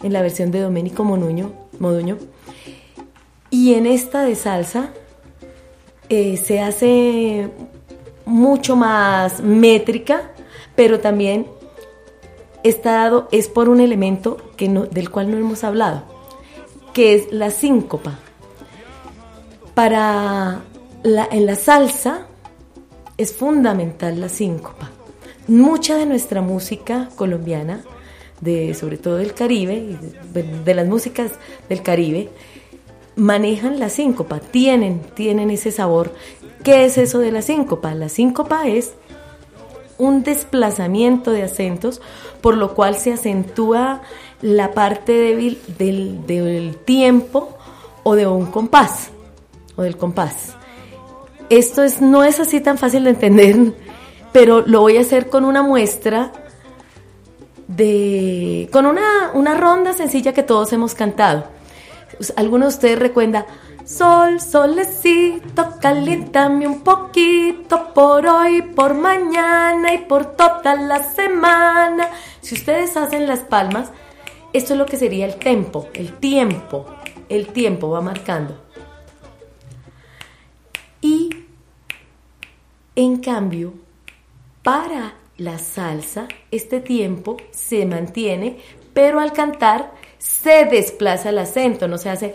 en la versión de Domenico Monuño, Moduño. Y en esta de salsa eh, se hace mucho más métrica, pero también está dado, es por un elemento que no- del cual no hemos hablado, que es la síncopa. Para la, en la salsa es fundamental la síncopa. Mucha de nuestra música colombiana, de, sobre todo del Caribe, de, las músicas del Caribe, manejan la síncopa, tienen, tienen ese sabor. ¿Qué es eso de la síncopa? La síncopa es un desplazamiento de acentos, por lo cual se acentúa la parte débil del tiempo o de un compás, o del compás. Esto es, no es así tan fácil de entender, pero lo voy a hacer con una muestra de, con una, una ronda sencilla que todos hemos cantado. Algunos de ustedes recuerdan, sol, solecito, caliéntame un poquito por hoy, por mañana y por toda la semana. Si ustedes hacen las palmas, esto es lo que sería el tempo, el tiempo, el tiempo va marcando. Y en cambio, para la salsa, este tiempo se mantiene, pero al cantar se desplaza el acento, no se hace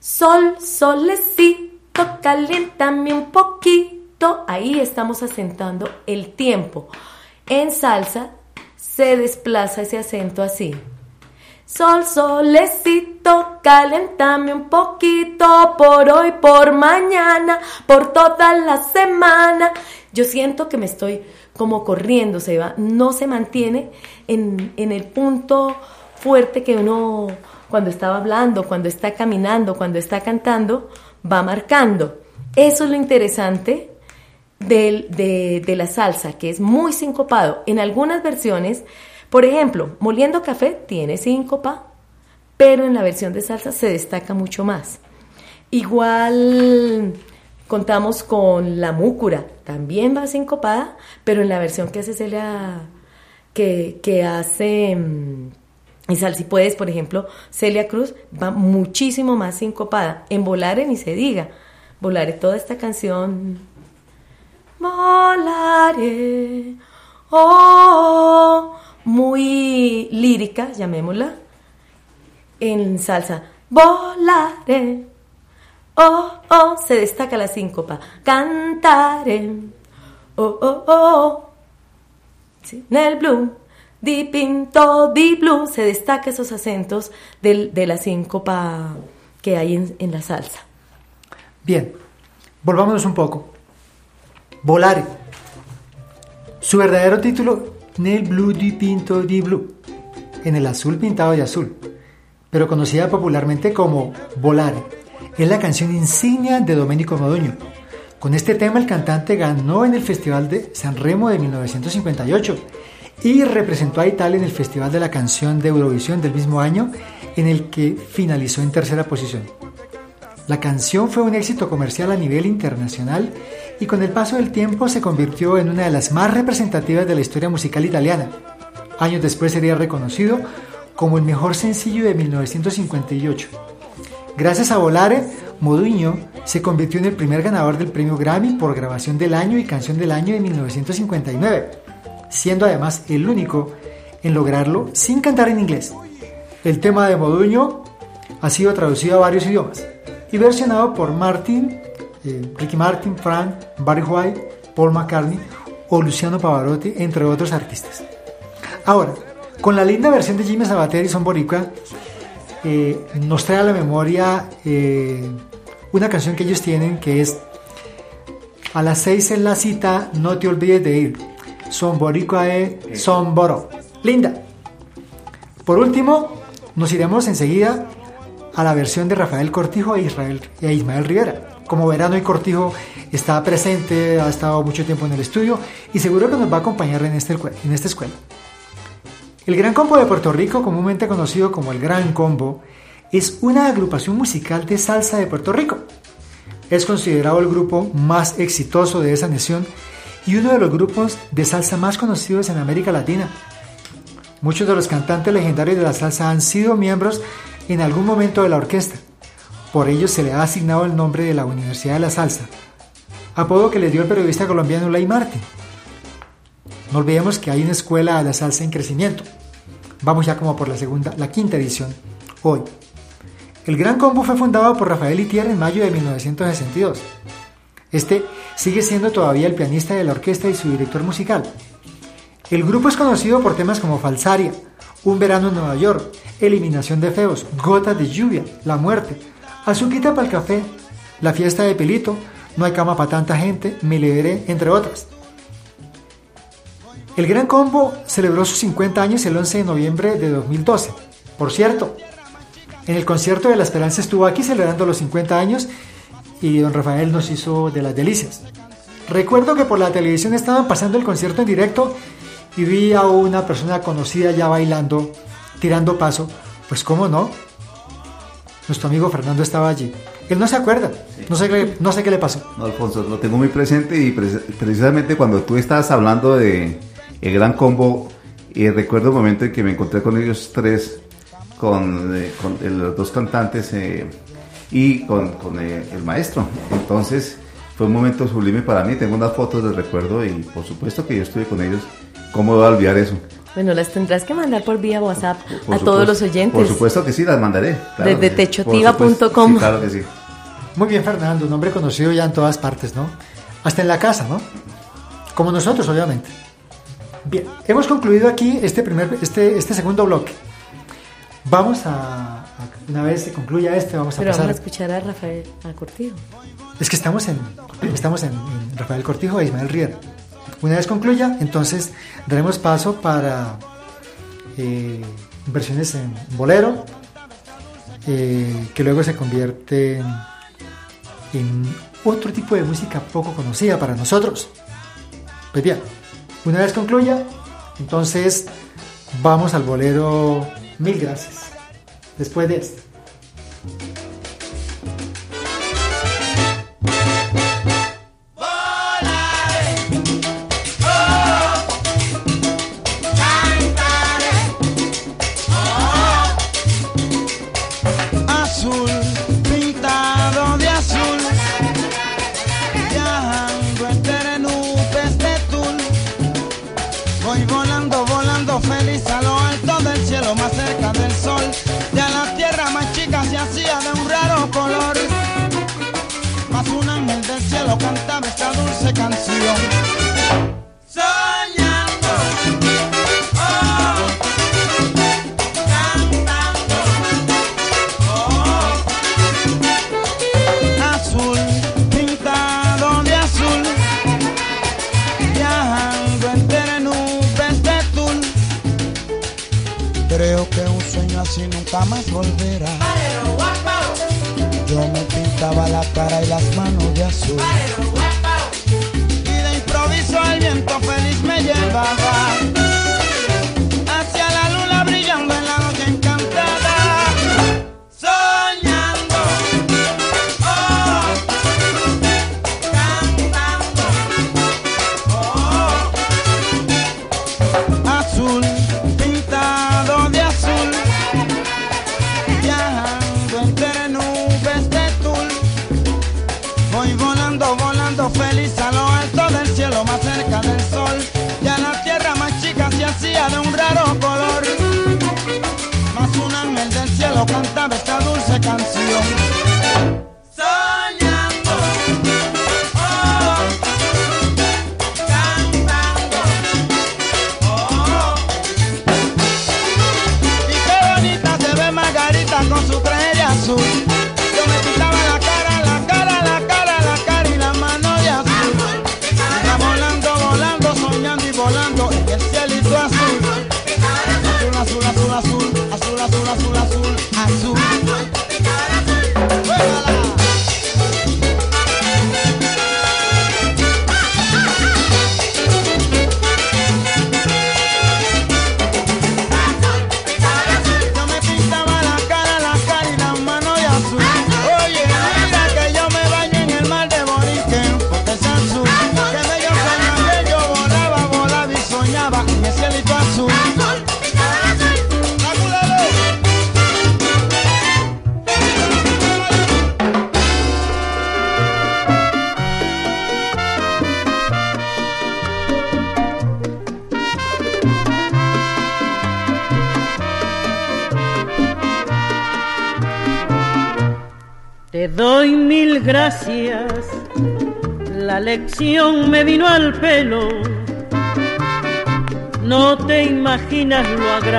sol, solecito, caliéntame un poquito. Ahí estamos asentando el tiempo. En salsa se desplaza ese acento así. Sol, solecito, calentame un poquito por hoy, por mañana, por toda la semana. Yo siento que me estoy como corriendo, se va, no se mantiene en, en el punto fuerte que uno cuando estaba hablando, cuando está caminando, cuando está cantando, va marcando. Eso es lo interesante del- de, de la salsa, que es muy sincopado. En algunas versiones, por ejemplo, moliendo café tiene síncopa, pero en la versión de salsa se destaca mucho más. Igual contamos con la múcura, también va sincopada, pero en la versión que hace Celia, que, hace mm, y sal si puedes, por ejemplo, Celia Cruz va muchísimo más sincopada. En Volare ni se diga. Volare toda esta canción. Volare. Oh, muy lírica, llamémosla. En salsa. Volare. Oh, oh, se destaca la síncopa. Cantare. Oh, oh, oh. Sí, Nel blue, di pinto, di blue, se destaca esos acentos del- de la síncopa que hay en, en la salsa. Bien, volvámonos un poco. Volare. Su verdadero título, Nel blu di pinto di blu, en el azul pintado de azul, pero conocida popularmente como Volare. Es la canción insignia de Domenico Modugno. Con este tema el cantante ganó en el Festival de San Remo de 1958 y representó a Italia en el Festival de la Canción de Eurovisión del mismo año en el que finalizó en tercera posición. La canción fue un éxito comercial a nivel internacional y con el paso del tiempo se convirtió en una de las más representativas de la historia musical italiana. Años después sería reconocido como el mejor sencillo de 1958. Gracias a Volare, Modugno se convirtió en el primer ganador del premio Grammy por grabación del año y canción del año de 1959, siendo además el único en lograrlo sin cantar en inglés. El tema de Modugno Ha sido traducido a varios idiomas y versionado por Martin, eh, Ricky Martin, Frank, Barry White, Paul McCartney o Luciano Pavarotti, entre otros artistas. Ahora, con la linda versión de Jimmy Sabater y Son Boricua, eh, nos trae a la memoria eh, una canción que ellos tienen que es A las seis en la cita, no te olvides de ir. Son Boricua e Son Boro. Linda. Por último, nos iremos enseguida a la versión de Rafael Cortijo e, Israel, e Ismael Rivera. Como verán, hoy Cortijo está presente, ha estado mucho tiempo en el estudio y seguro que nos va a acompañar en, este, en esta escuela. El Gran Combo de Puerto Rico, comúnmente conocido como el Gran Combo, es una agrupación musical de salsa de Puerto Rico. Es considerado el grupo más exitoso de esa nación y uno de los grupos de salsa más conocidos en América Latina. Muchos de los cantantes legendarios de la salsa han sido miembros en algún momento de la orquesta. Por ello se le ha asignado el nombre de la Universidad de la Salsa, apodo que le dio el periodista colombiano Ley Martin. No olvidemos que hay una escuela de la salsa en crecimiento. Vamos ya como por la segunda, la quinta edición, hoy. El Gran Combo fue fundado por Rafael Itier en mayo de 1962. Este sigue siendo todavía el pianista de la orquesta y su director musical. El grupo es conocido por temas como Falsaria, Un verano en Nueva York, Eliminación de Feos, Gotas de lluvia, La muerte, Azuquita para el café, La fiesta de Pelito, No hay cama para tanta gente, Me liberé, entre otras. El Gran Combo celebró sus 50 años el 11 de noviembre de 2012. Por cierto, en el concierto de La Esperanza estuvo aquí celebrando los 50 años y don Rafael nos hizo de las delicias. Recuerdo que por la televisión estaban pasando el concierto en directo y vi a una persona conocida ya bailando, tirando paso. Pues cómo no, nuestro amigo Fernando estaba allí. Él no se acuerda, no sé, qué- no sé qué le pasó. No, Alfonso, lo tengo muy presente y pre- precisamente cuando tú estabas hablando de el gran combo, y recuerdo el momento en que me encontré con ellos tres, con, eh, con los dos cantantes eh, y con, con, eh, el maestro. Entonces fue un momento sublime para mí, tengo unas fotos de recuerdo y por supuesto que yo estuve con ellos. ¿Cómo voy a olvidar eso? Bueno, las tendrás que mandar por vía WhatsApp Por a supuesto- todos los oyentes. Por supuesto que sí, las mandaré. claro Desde techotiva.com. Sí, claro que sí. Muy bien, Fernando, un hombre conocido ya en todas partes, ¿no? Hasta en la casa, ¿no? Como nosotros, obviamente. Bien, hemos concluido aquí este, primer, este, este segundo bloque. Vamos a, a- una vez se concluya este, vamos a Pero pasar. vamos a escuchar a Rafael a Cortijo. Es que estamos en, estamos en, en Rafael Cortijo e Ismael Riera. Una vez concluya, entonces daremos paso para eh, versiones en bolero, eh, que luego se convierten en otro tipo de música poco conocida para nosotros. Pues bien, una vez concluya, entonces vamos al bolero Mil Gracias. Después de esto.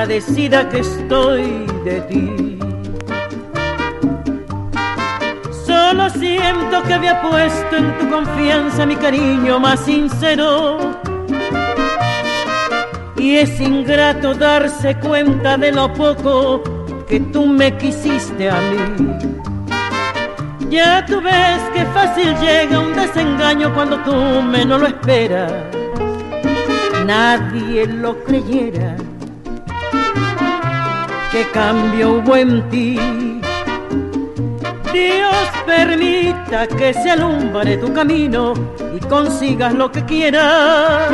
Agradecida que estoy de ti. Solo siento que había puesto en tu confianza mi cariño más sincero. Y es ingrato darse cuenta de lo poco que tú me quisiste a mí. Ya tú ves que fácil llega un desengaño cuando tú menos lo esperas. Nadie lo creyera. ¿Qué cambio hubo en ti? Dios permita que se alumbre tu camino y consigas lo que quieras.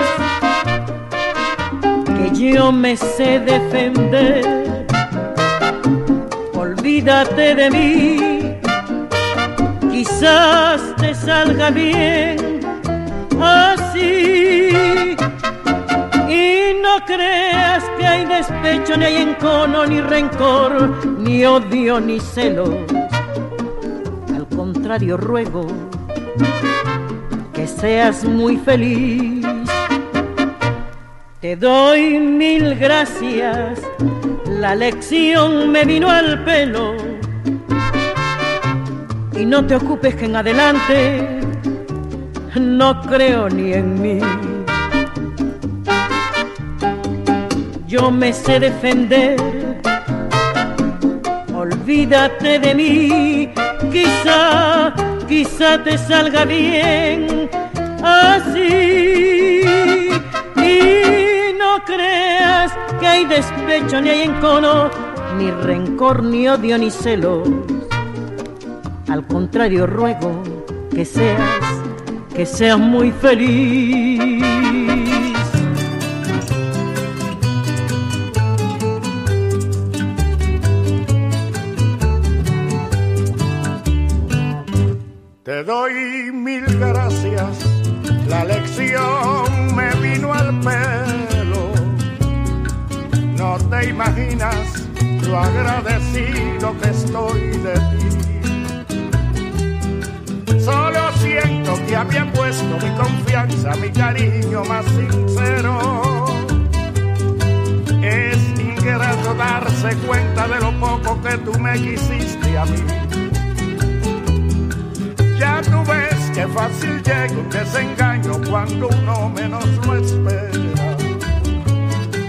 Que yo me sé defender. Olvídate de mí quizás te salga bien así. Y no creas hay despecho, ni hay encono, ni rencor, ni odio, ni celos. Al contrario, ruego que seas muy feliz. Te doy mil gracias, la lección me vino al pelo y no te ocupes que en adelante no creo ni en mí. Yo me sé defender, olvídate de mí, quizá, quizá te salga bien así. Y no creas que hay despecho, ni hay encono, ni rencor, ni odio, ni celos al contrario ruego que seas, que seas muy feliz. Confianza, mi cariño más sincero. Es ingrato darse cuenta de lo poco que tú me quisiste a mí. Ya tú ves que fácil llega un desengaño cuando uno menos lo espera.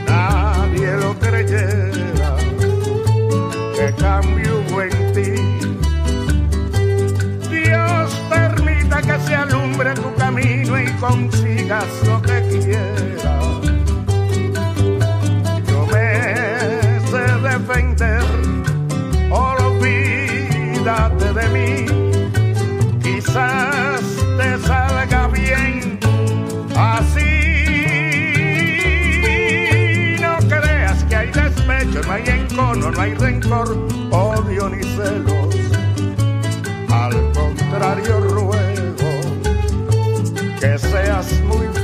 Nadie lo creyera consigas lo que quieras. Yo me sé defender, olvídate de mí. Quizás te salga bien así. No creas que hay despecho, no hay encono, no hay rencor, odio ni celos.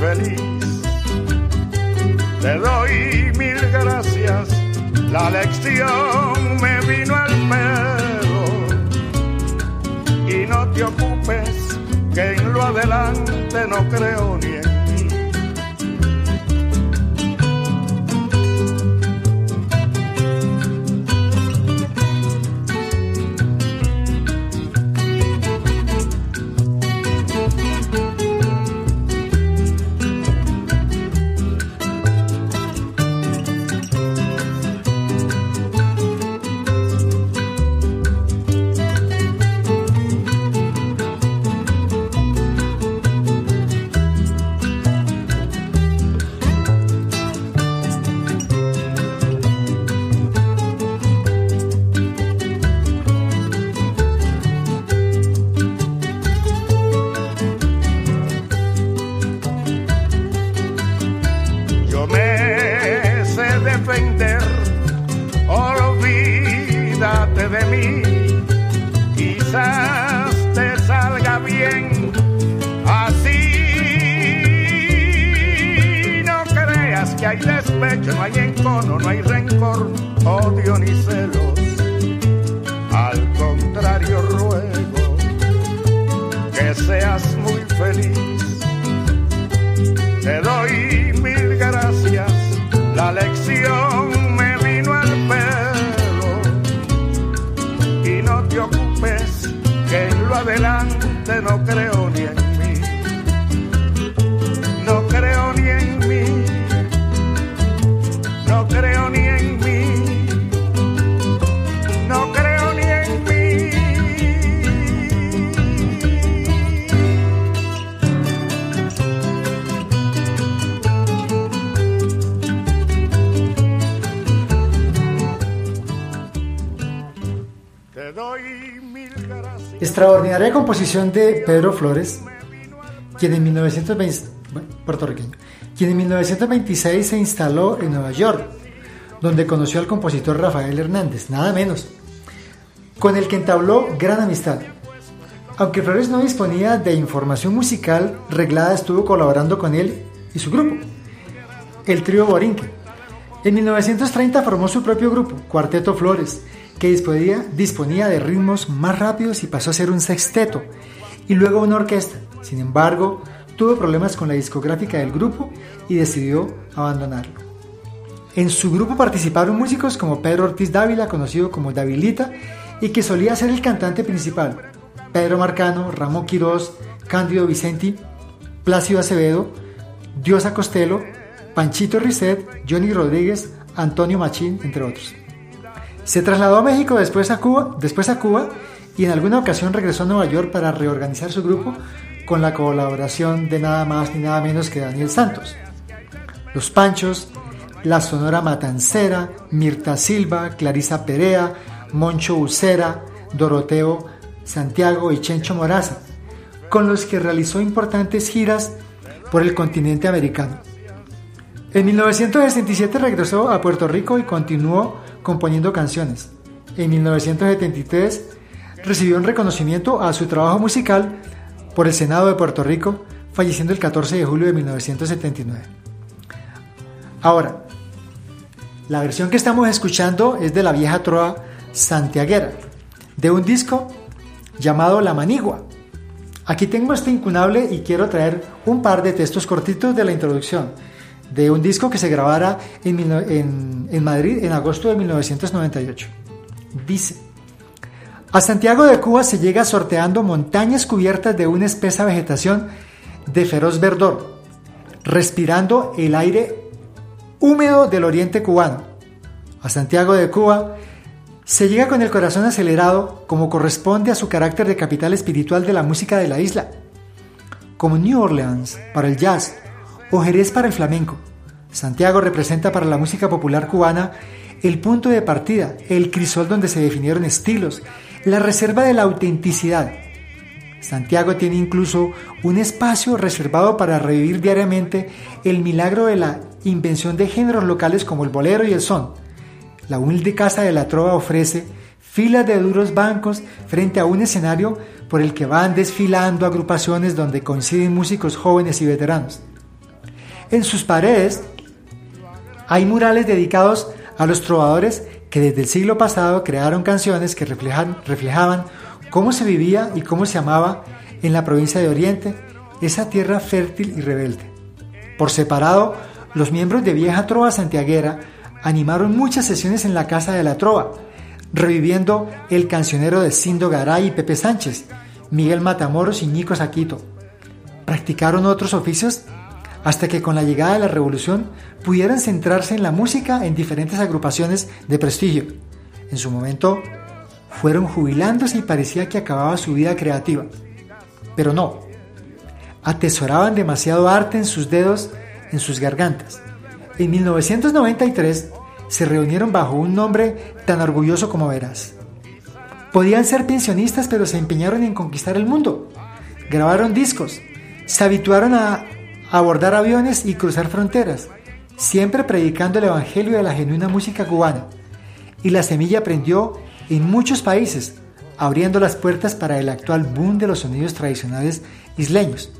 feliz. Te doy mil gracias, la lección me vino al pelo. Y no te ocupes, que en lo adelante no creo ni en De Pedro Flores, quien en 1920, bueno, puertorriqueño, quien en 1926 se instaló en Nueva York, donde conoció al compositor Rafael Hernández, nada menos, con el que entabló gran amistad. Aunque Flores no disponía de información musical reglada, estuvo colaborando con él y su grupo, el trío Borinque. En 1930 formó su propio grupo, Cuarteto Flores, que disponía, disponía de ritmos más rápidos y pasó a ser un sexteto, y luego una orquesta. Sin embargo, tuvo problemas con la discográfica del grupo y decidió abandonarlo. En su grupo participaron músicos como Pedro Ortiz Dávila, conocido como Davilita, y que solía ser el cantante principal, Pedro Marcano, Ramón Quirós, Cándido Vicenti, Plácido Acevedo, Diosa Costello, Panchito Risset, Johnny Rodríguez, Antonio Machín, entre otros. Se trasladó a México después a Cuba, después a Cuba y en alguna ocasión regresó a Nueva York para reorganizar su grupo con la colaboración de nada más ni nada menos que Daniel Santos. Los Panchos, la Sonora Matancera, Mirta Silva, Clarisa Perea, Moncho Ucera, Doroteo Santiago y Chencho Moraza, con los que realizó importantes giras por el continente americano. En 1967 regresó a Puerto Rico y continuó componiendo canciones. En 1973 recibió un reconocimiento a su trabajo musical por el Senado de Puerto Rico, falleciendo el 14 de julio de 1979. Ahora, la versión que estamos escuchando es de la vieja trova santiaguera, de un disco llamado La Manigua. Aquí tengo este incunable y quiero traer un par de textos cortitos de la introducción de un disco que se grabara en, en- en Madrid en agosto de 1998. Dice, a Santiago de Cuba se llega sorteando montañas cubiertas de una espesa vegetación de feroz verdor, respirando el aire húmedo del oriente cubano. A Santiago de Cuba se llega con el corazón acelerado como corresponde a su carácter de capital espiritual de la música de la isla. Como New Orleans para el jazz Jerez para el flamenco, Santiago representa para la música popular cubana el punto de partida, el crisol donde se definieron estilos, la reserva de la autenticidad. Santiago tiene incluso un espacio reservado para revivir diariamente el milagro de la invención de géneros locales como el bolero y el son. La humilde casa de la trova ofrece filas de duros bancos frente a un escenario por el que van desfilando agrupaciones donde coinciden músicos jóvenes y veteranos. En sus paredes hay murales dedicados a los trovadores que desde el siglo pasado crearon canciones que reflejan- reflejaban cómo se vivía y cómo se amaba en la provincia de Oriente esa tierra fértil y rebelde. Por separado, los miembros de Vieja Trova Santiaguera animaron muchas sesiones en la Casa de la Trova, reviviendo el cancionero de Cindo Garay y Pepe Sánchez, Miguel Matamoros y Nico Saquito. Practicaron otros oficios hasta que con la llegada de la revolución pudieran centrarse en la música en diferentes agrupaciones de prestigio. En su momento fueron jubilándose y parecía que acababa su vida creativa. Pero no, atesoraban demasiado arte en sus dedos, en sus gargantas. En 1993 se reunieron bajo un nombre tan orgulloso como verás. Podían ser pensionistas, pero se empeñaron en conquistar el mundo. Grabaron discos, se habituaron a abordar aviones y cruzar fronteras, siempre predicando el evangelio de la genuina música cubana. Y la semilla prendió en muchos países, abriendo las puertas para el actual boom de los sonidos tradicionales isleños.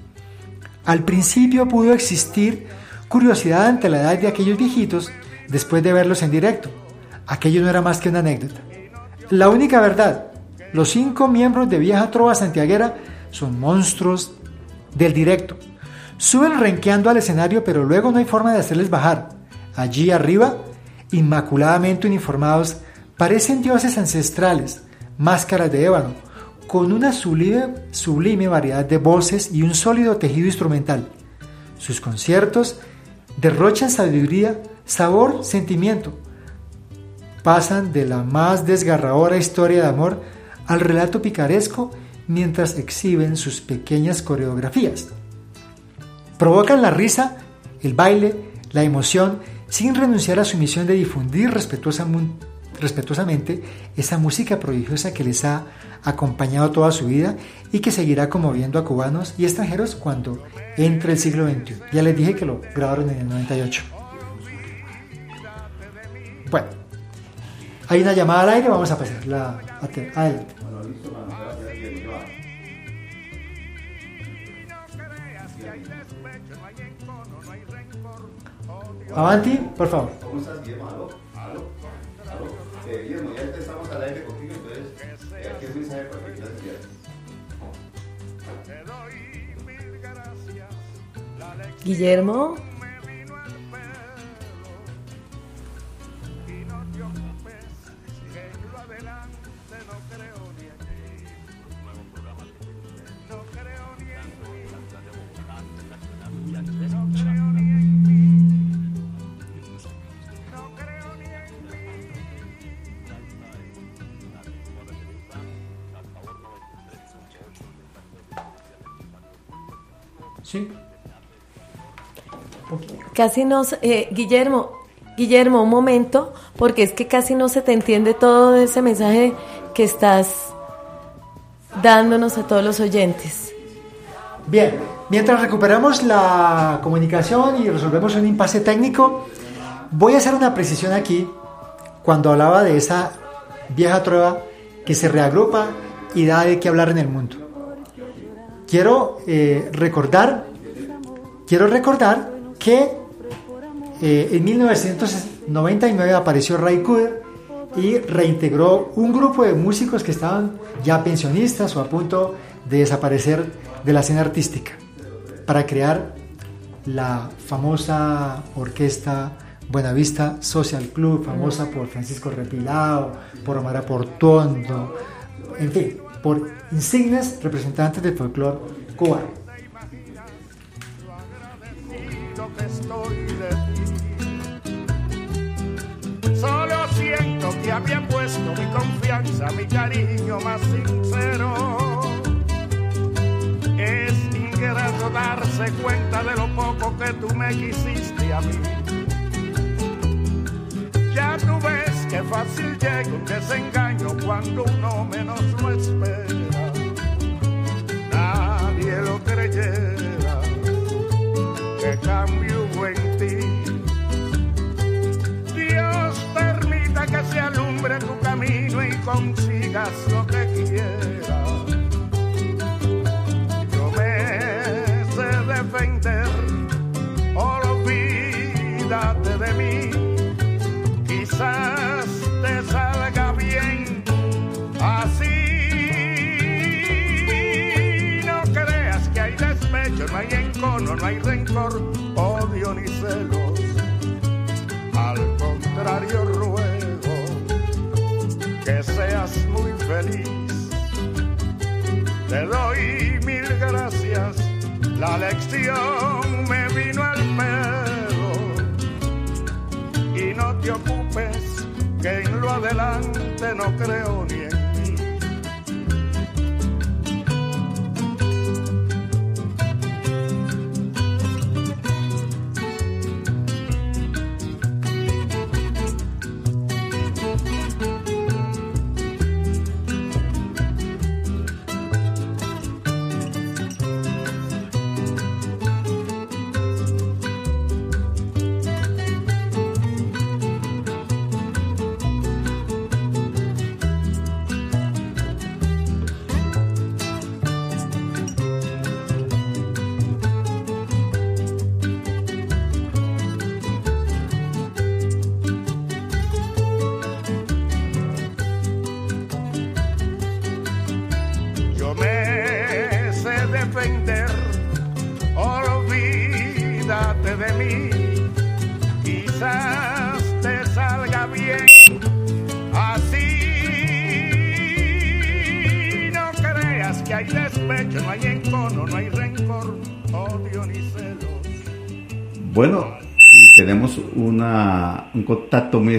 Al principio pudo existir curiosidad ante la edad de aquellos viejitos después de verlos en directo. Aquello no era más que una anécdota. La única verdad, los cinco miembros de Vieja Trova Santiaguera son monstruos del directo. Suben renqueando al escenario, pero luego no hay forma de hacerles bajar. Allí arriba, inmaculadamente uniformados, parecen dioses ancestrales, máscaras de ébano, con una sublime, variedad de voces y un sólido tejido instrumental. Sus conciertos derrochan sabiduría, sabor, sentimiento. Pasan de la más desgarradora historia de amor al relato picaresco mientras exhiben sus pequeñas coreografías. Provocan la risa, el baile, la emoción, sin renunciar a su misión de difundir respetuosamente esa música prodigiosa que les ha acompañado toda su vida y que seguirá conmoviendo a cubanos y extranjeros cuando entre el siglo XXI. Ya les dije que lo grabaron en el 98. Bueno, hay una llamada al aire, vamos a pasarla adelante. Avanti, por favor. ¿Cómo estás, Guillermo? ¿Aló? ¿Aló? ¿Aló? Eh, Guillermo, ya estamos al aire contigo, entonces, eh, ¿qué mensaje para que quieras enviar? Guillermo. Sí. Casi no eh, Guillermo, Guillermo, un momento, porque es que casi no se te entiende todo ese mensaje que estás dándonos a todos los oyentes. Bien, mientras recuperamos la comunicación y resolvemos un impasse técnico, voy a hacer una precisión aquí cuando hablaba de esa vieja trova que se reagrupa y da de qué hablar en el mundo. Quiero eh, recordar, quiero recordar que eh, en 1999 apareció Ray Cooder y reintegró un grupo de músicos que estaban ya pensionistas o a punto de desaparecer de la escena artística para crear la famosa orquesta Buenavista Social Club, famosa por Francisco Repilado, por Omar Portondo, en fin, por insignes representantes del folclore cubano. Solo siento que había puesto mi confianza, mi cariño más sincero. Es ingrato darse cuenta de lo poco que tú me quisiste a mí. Ya tú ves que fácil llega un desengaño cuando uno menos lo espera. Nadie lo creyera que cambio hubo en ti. Dios permita que se alumbre tu camino y consigas lo que quieras. Yo me sé defender, no hay rencor, odio ni celos. Al contrario ruego que seas muy feliz. Te doy mil gracias, la lección me vino al pelo. Y no te ocupes que en lo adelante no creo ni en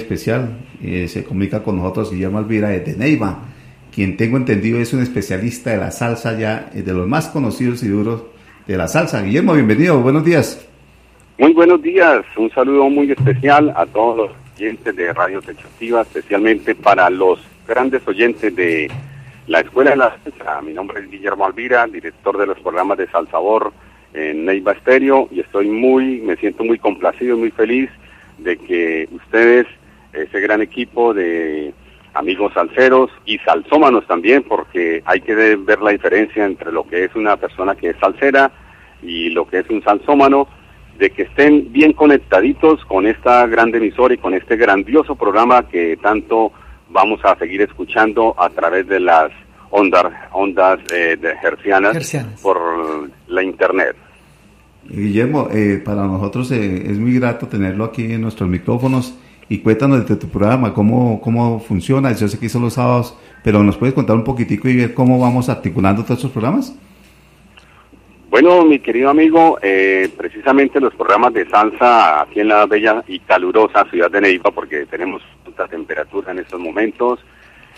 especial. eh, se comunica con nosotros Guillermo Alvira de Neiva, quien tengo entendido es un especialista de la salsa ya, eh, de los más conocidos y duros de la salsa. Guillermo, bienvenido, buenos días. Muy buenos días, un saludo muy especial a todos los oyentes de Radio Techotiva, especialmente para los grandes oyentes de la Escuela de la Salsa. Mi nombre es Guillermo Alvira, director de los programas de Salsabor en Neiva Estéreo y estoy muy, me siento muy complacido y muy feliz de que ustedes, ese gran equipo de amigos salseros y salsómanos también, porque hay que ver la diferencia entre lo que es una persona que es salsera y lo que es un salsómano, de que estén bien conectaditos con esta gran emisora y con este grandioso programa que tanto vamos a seguir escuchando a través de las ondas, ondas eh, de hercianas, Hercianas. por la internet. Guillermo, eh, para nosotros eh, es muy grato tenerlo aquí en nuestros micrófonos y cuéntanos de tu programa, cómo, cómo funciona. Yo sé que hizo los sábados, pero nos puedes contar un poquitico y ver cómo vamos articulando todos estos programas. Bueno, mi querido amigo, eh, precisamente los programas de salsa aquí en la bella y calurosa ciudad de Neiva, porque tenemos alta temperatura en estos momentos,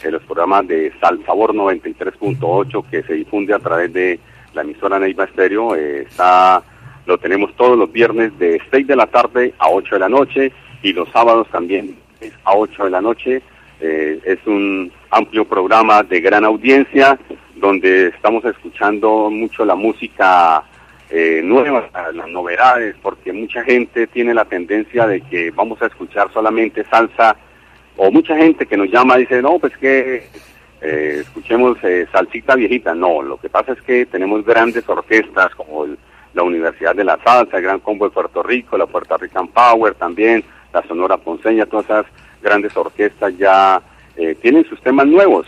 eh, los programas de Sal Sabor 93.8 que se difunde a través de la emisora Neiva Estéreo, eh, está, lo tenemos todos los viernes de 6 de la tarde a 8 de la noche y los sábados también de 6 a 8 de la noche. Eh, es un amplio programa de gran audiencia donde estamos escuchando mucho la música eh, nueva, las novedades, porque mucha gente tiene la tendencia de que vamos a escuchar solamente salsa, o mucha gente que nos llama dice, no, pues que eh, escuchemos eh, salsita viejita. No, lo que pasa es que tenemos grandes orquestas como la Universidad de la Salsa, el Gran Combo de Puerto Rico, la Puerto Rican Power también, la Sonora Ponceña, todas esas grandes orquestas ya eh, tienen sus temas nuevos.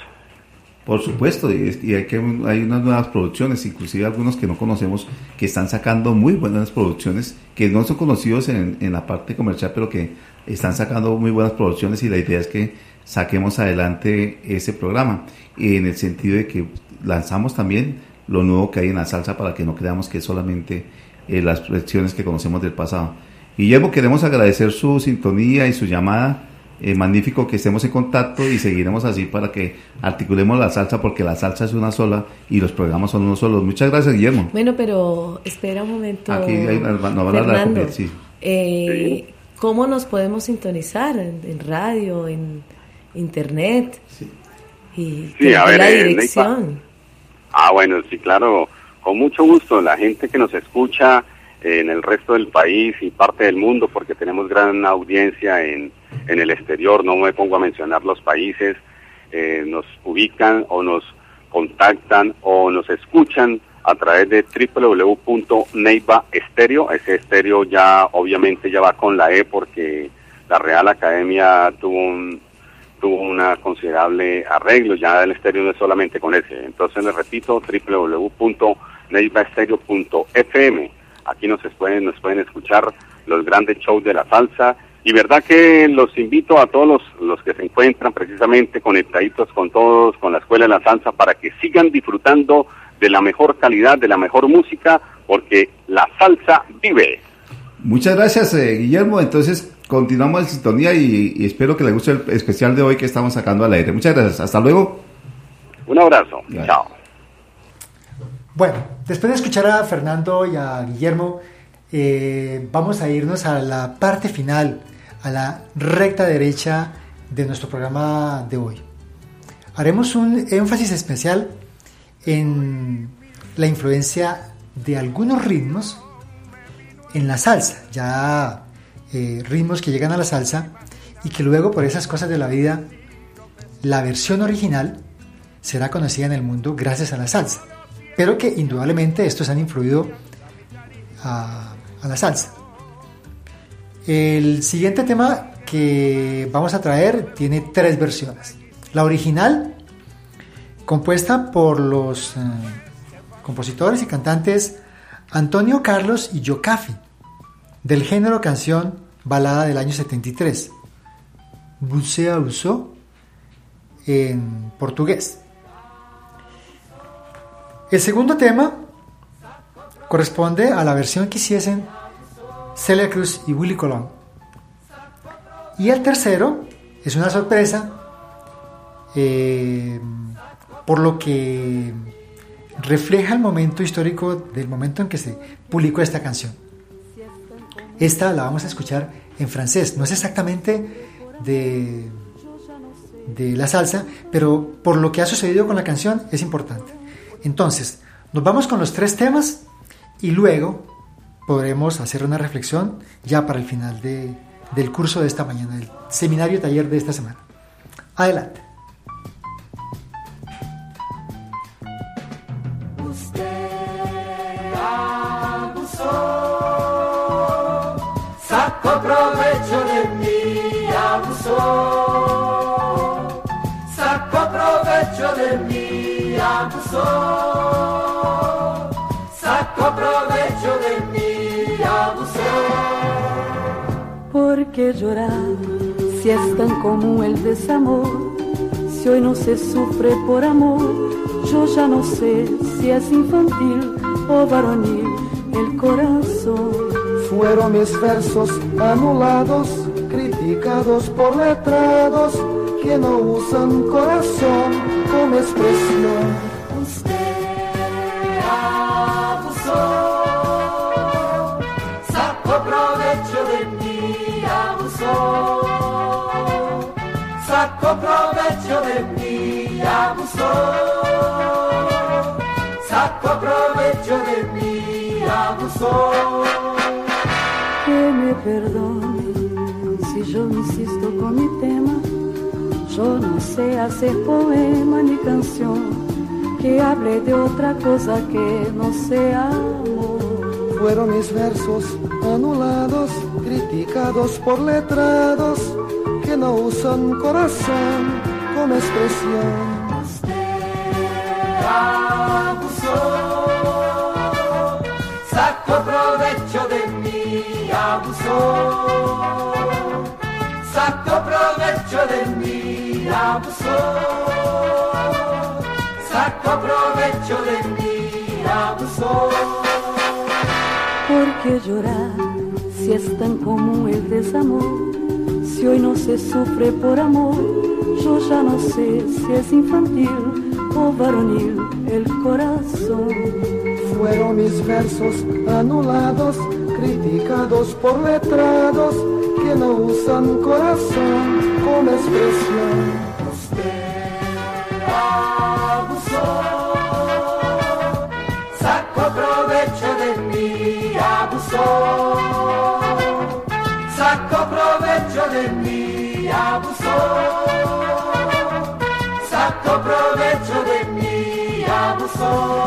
Por supuesto, y, hay, que, hay unas nuevas producciones, inclusive algunos que no conocemos, que están sacando muy buenas producciones, que no son conocidos en, en la parte comercial, pero que están sacando muy buenas producciones y la idea es que saquemos adelante ese programa, en el sentido de que lanzamos también lo nuevo que hay en la salsa para que no creamos que solamente eh, las lecciones que conocemos del pasado. Guillermo, queremos agradecer su sintonía y su llamada. Eh, magnífico que estemos en contacto y seguiremos así para que articulemos la salsa porque la salsa es una sola y los programas son unos solos. Muchas gracias, Guillermo. Bueno, pero espera un momento. Aquí hay una- no, van a hablar Fernando, con- sí. eh, ¿Cómo nos podemos sintonizar? ¿En, en radio? ¿En internet? Y Sí, a ver, la eh, dirección. Ah, bueno, sí, claro, con mucho gusto. La gente que nos escucha en el resto del país y parte del mundo, porque tenemos gran audiencia en, en el exterior, no me pongo a mencionar los países, eh, nos ubican o nos contactan o nos escuchan a través de www.neiva estéreo. Ese estéreo ya obviamente ya va con la E porque la Real Academia tuvo un, tuvo una considerable arreglo, ya el estéreo no es solamente con ese. Entonces les repito, www.neivaestereo.fm. aquí nos pueden, nos pueden escuchar los grandes shows de la salsa. Y verdad que los invito a todos los, los que se encuentran precisamente conectaditos con todos, con la Escuela de la Salsa, para que sigan disfrutando de la mejor calidad, de la mejor música, porque la salsa vive. Muchas gracias, eh, Guillermo. Entonces, continuamos en sintonía y, y espero que les guste el especial de hoy que estamos sacando al aire. Muchas gracias. Hasta luego. Un abrazo. Gracias. Chao. Bueno, después de escuchar a Fernando y a Guillermo, eh, vamos a irnos a la parte final, a la recta derecha de nuestro programa de hoy. Haremos un énfasis especial en la influencia de algunos ritmos en la salsa, ya eh, ritmos que llegan a la salsa y que luego por esas cosas de la vida, la versión original será conocida en el mundo gracias a la salsa, pero que indudablemente estos han influido a, la salsa. El siguiente tema que vamos a traer tiene tres versiones. La original, compuesta por los eh, compositores y cantantes Antonio Carlos y Yocafi, del género canción balada del año 73, Bucea Usó en portugués. El segundo tema corresponde a la versión que hiciesen Celia Cruz y Willy Colón. Y el tercero es una sorpresa, eh, por lo que refleja el momento histórico del momento en que se publicó esta canción. Esta la vamos a escuchar en francés, no es exactamente de, de la salsa, pero por lo que ha sucedido con la canción es importante. Entonces, nos vamos con los tres temas y luego podremos hacer una reflexión ya para el final de- del curso de esta mañana, del seminario taller de esta semana. Adelante. abusó, sacó provecho de sacó provecho de abusó, sacó provecho de mí, abusó. ¿Por qué llorar si es tan común el desamor? Si hoy no se sufre por amor, yo ya no sé si es infantil o varonil el corazón. Fueron mis versos anulados, criticados por letrados que no usan corazón como expresión. abusó, sacó provecho de mí, abusó, sacó provecho de mí, abusó, sacó provecho de mí, abusó. Que me perdone si yo insisto con mi. Yo no sé hacer poema ni canción que hable de otra cosa que no sea amor. Fueron mis versos anulados, criticados por letrados que no usan corazón como expresión. abusó, sacó provecho de mí, abusó, sacó provecho de mí, abusó, sacó provecho de mí, abusó. ¿Por qué llorar si es tan común el desamor? Si hoy no se sufre por amor, yo ya no sé si es infantil o varonil el corazón. Fueron mis versos anulados, criticados por letrados que no usan corazón como expresión. Abusó, sacó provecho de mí, abusó, sacó provecho de mí, abusó, sacó provecho de mí, abusó.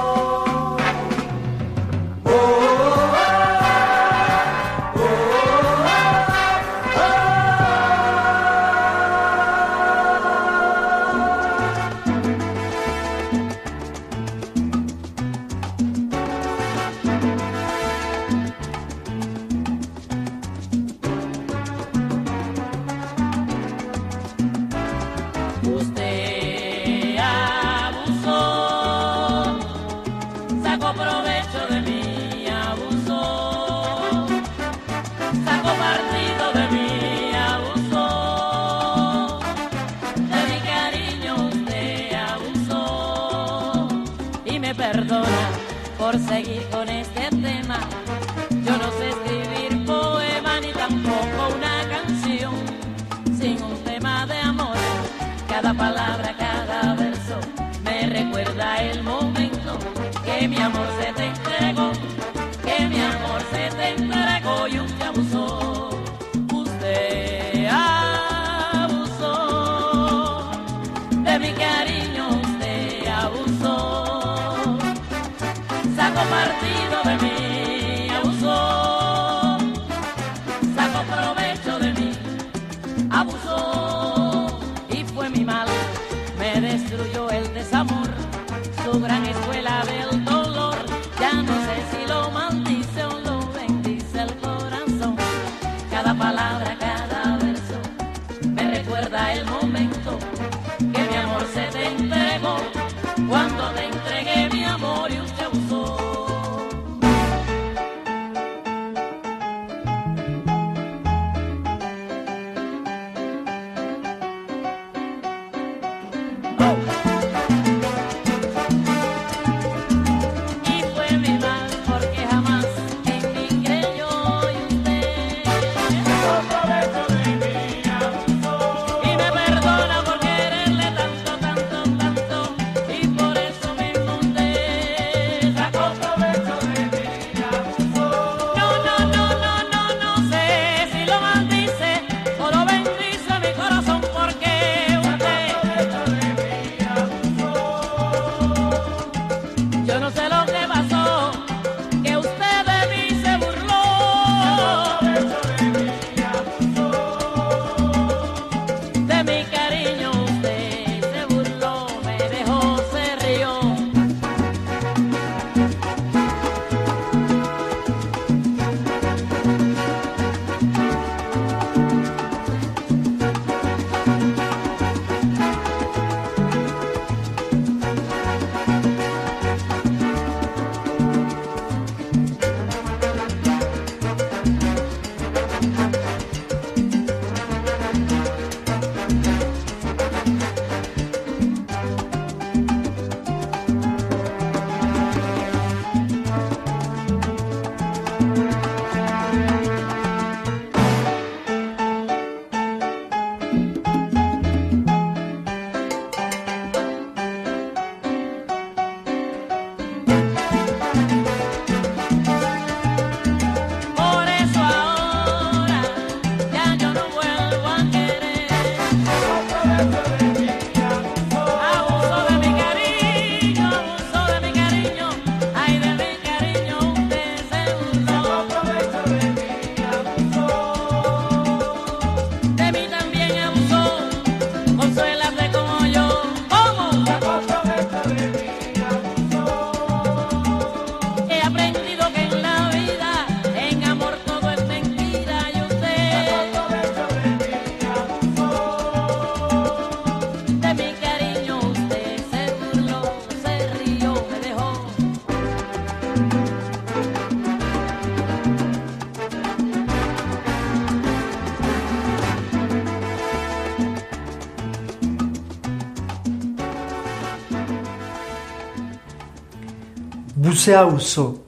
Usted abusó.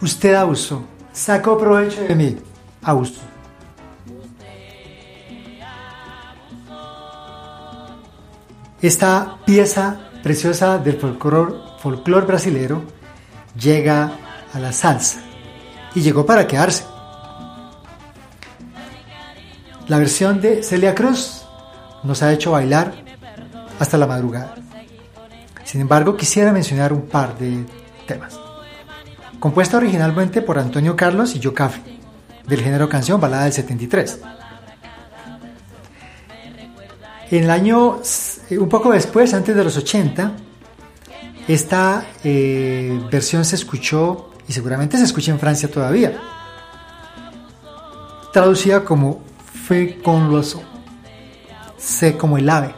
Usted abusó. Sacó provecho de mí. Abusó. Esta pieza preciosa del folclore, folclor brasilero llega a la salsa y llegó para quedarse. La versión de Celia Cruz nos ha hecho bailar hasta la madrugada. Sin embargo, quisiera mencionar un par de temas compuesta originalmente por Antonio Carlos y Yocafe, del género canción balada del 73. En el año, eh, un poco después, antes de los 80, esta eh, versión se escuchó y seguramente se escucha en Francia todavía, traducida como Fue con l'oiseau, Sé como el ave,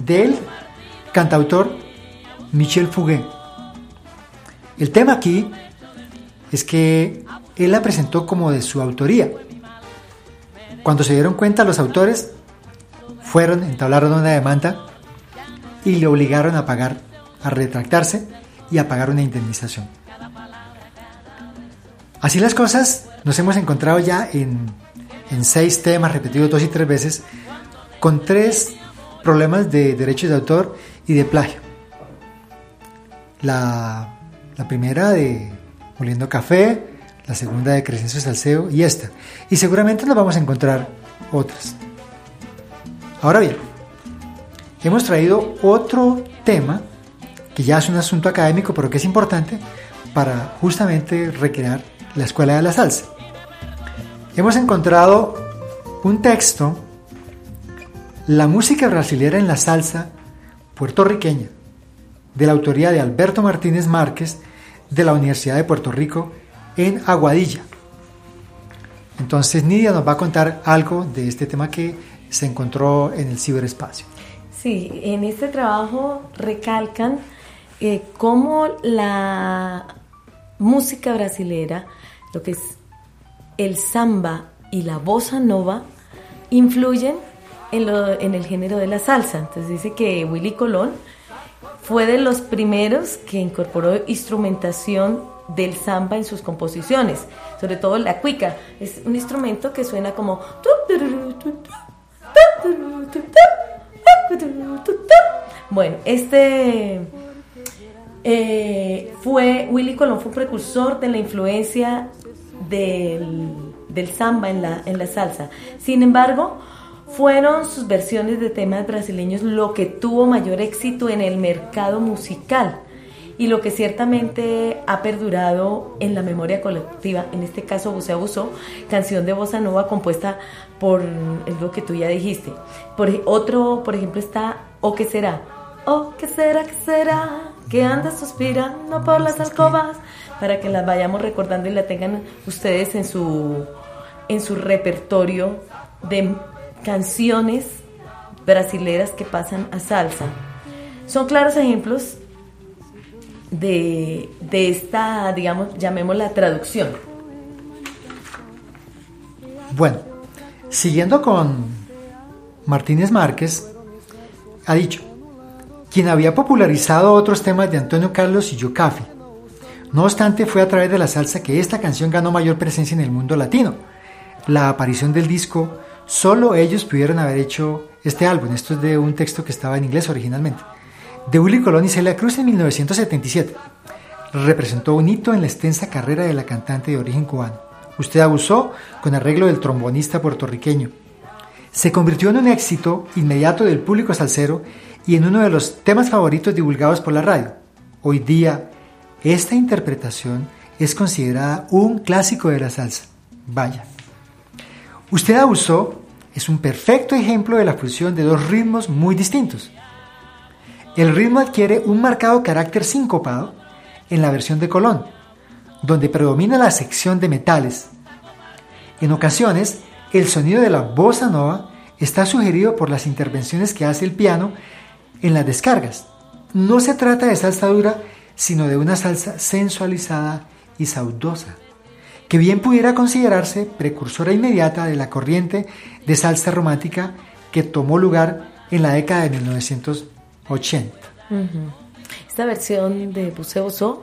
del cantautor Michel Fugain. El tema aquí es que él la presentó como de su autoría. Cuando se dieron cuenta los autores, fueron, entablaron una demanda y le obligaron a pagar, a retractarse y a pagar una indemnización. Así las cosas, nos hemos encontrado ya en, en seis temas repetidos dos y tres veces, con tres problemas de derechos de autor y de plagio. La la primera de Moliendo Café, la segunda de Crescencio Salseo y esta. Y seguramente nos vamos a encontrar otras. Ahora bien, hemos traído otro tema que ya es un asunto académico, pero que es importante para justamente recrear la escuela de la salsa. Hemos encontrado un texto, La música brasilera en la salsa puertorriqueña, de la autoría de Alberto Martínez Márquez, de la Universidad de Puerto Rico, en Aguadilla. Entonces Nidia nos va a contar algo de este tema que se encontró en el ciberespacio. Sí, en este trabajo recalcan eh, cómo la música brasilera, lo que es el samba y la bossa nova, influyen en, en el género de la salsa. Entonces dice que Willy Colón fue de los primeros que incorporó instrumentación del samba en sus composiciones, sobre todo la cuica. Es un instrumento que suena como... Bueno, este eh, fue Willy Colón fue un precursor de la influencia del, del samba en la, en la salsa. Sin embargo, fueron sus versiones de temas brasileños lo que tuvo mayor éxito en el mercado musical y lo que ciertamente ha perdurado en la memoria colectiva. En este caso, se abusó, canción de bossa nova compuesta por es lo que tú ya dijiste. Por otro, por ejemplo, está O qué será. Oh, ¿qué será, qué será? Que anda suspirando por las alcobas para que las vayamos recordando y la tengan ustedes en su en su repertorio de canciones brasileras que pasan a salsa. Son claros ejemplos de, de esta, digamos, llamémosla traducción. Bueno, siguiendo con Martínez Márquez, ha dicho, quien había popularizado otros temas de Antonio Carlos y Yocafi. No obstante, fue a través de la salsa que esta canción ganó mayor presencia en el mundo latino. La aparición del disco, solo ellos pudieron haber hecho este álbum. Esto es de un texto que estaba en inglés originalmente. De Willy Colón y Celia Cruz en 1977. Representó un hito en la extensa carrera de la cantante de origen cubano. Usted abusó con arreglo del trombonista puertorriqueño. Se convirtió en un éxito inmediato del público salsero y en uno de los temas favoritos divulgados por la radio. Hoy día, esta interpretación es considerada un clásico de la salsa. Vaya. Usted abusó es un perfecto ejemplo de la fusión de dos ritmos muy distintos. El ritmo adquiere un marcado carácter sincopado en la versión de Colón, donde predomina la sección de metales. En ocasiones, el sonido de la bossa nova está sugerido por las intervenciones que hace el piano en las descargas. No se trata de salsa dura, sino de una salsa sensualizada y saudosa, que bien pudiera considerarse precursora inmediata de la corriente de salsa romántica que tomó lugar en la década de 1980. Ujú. Esta versión de Buceo So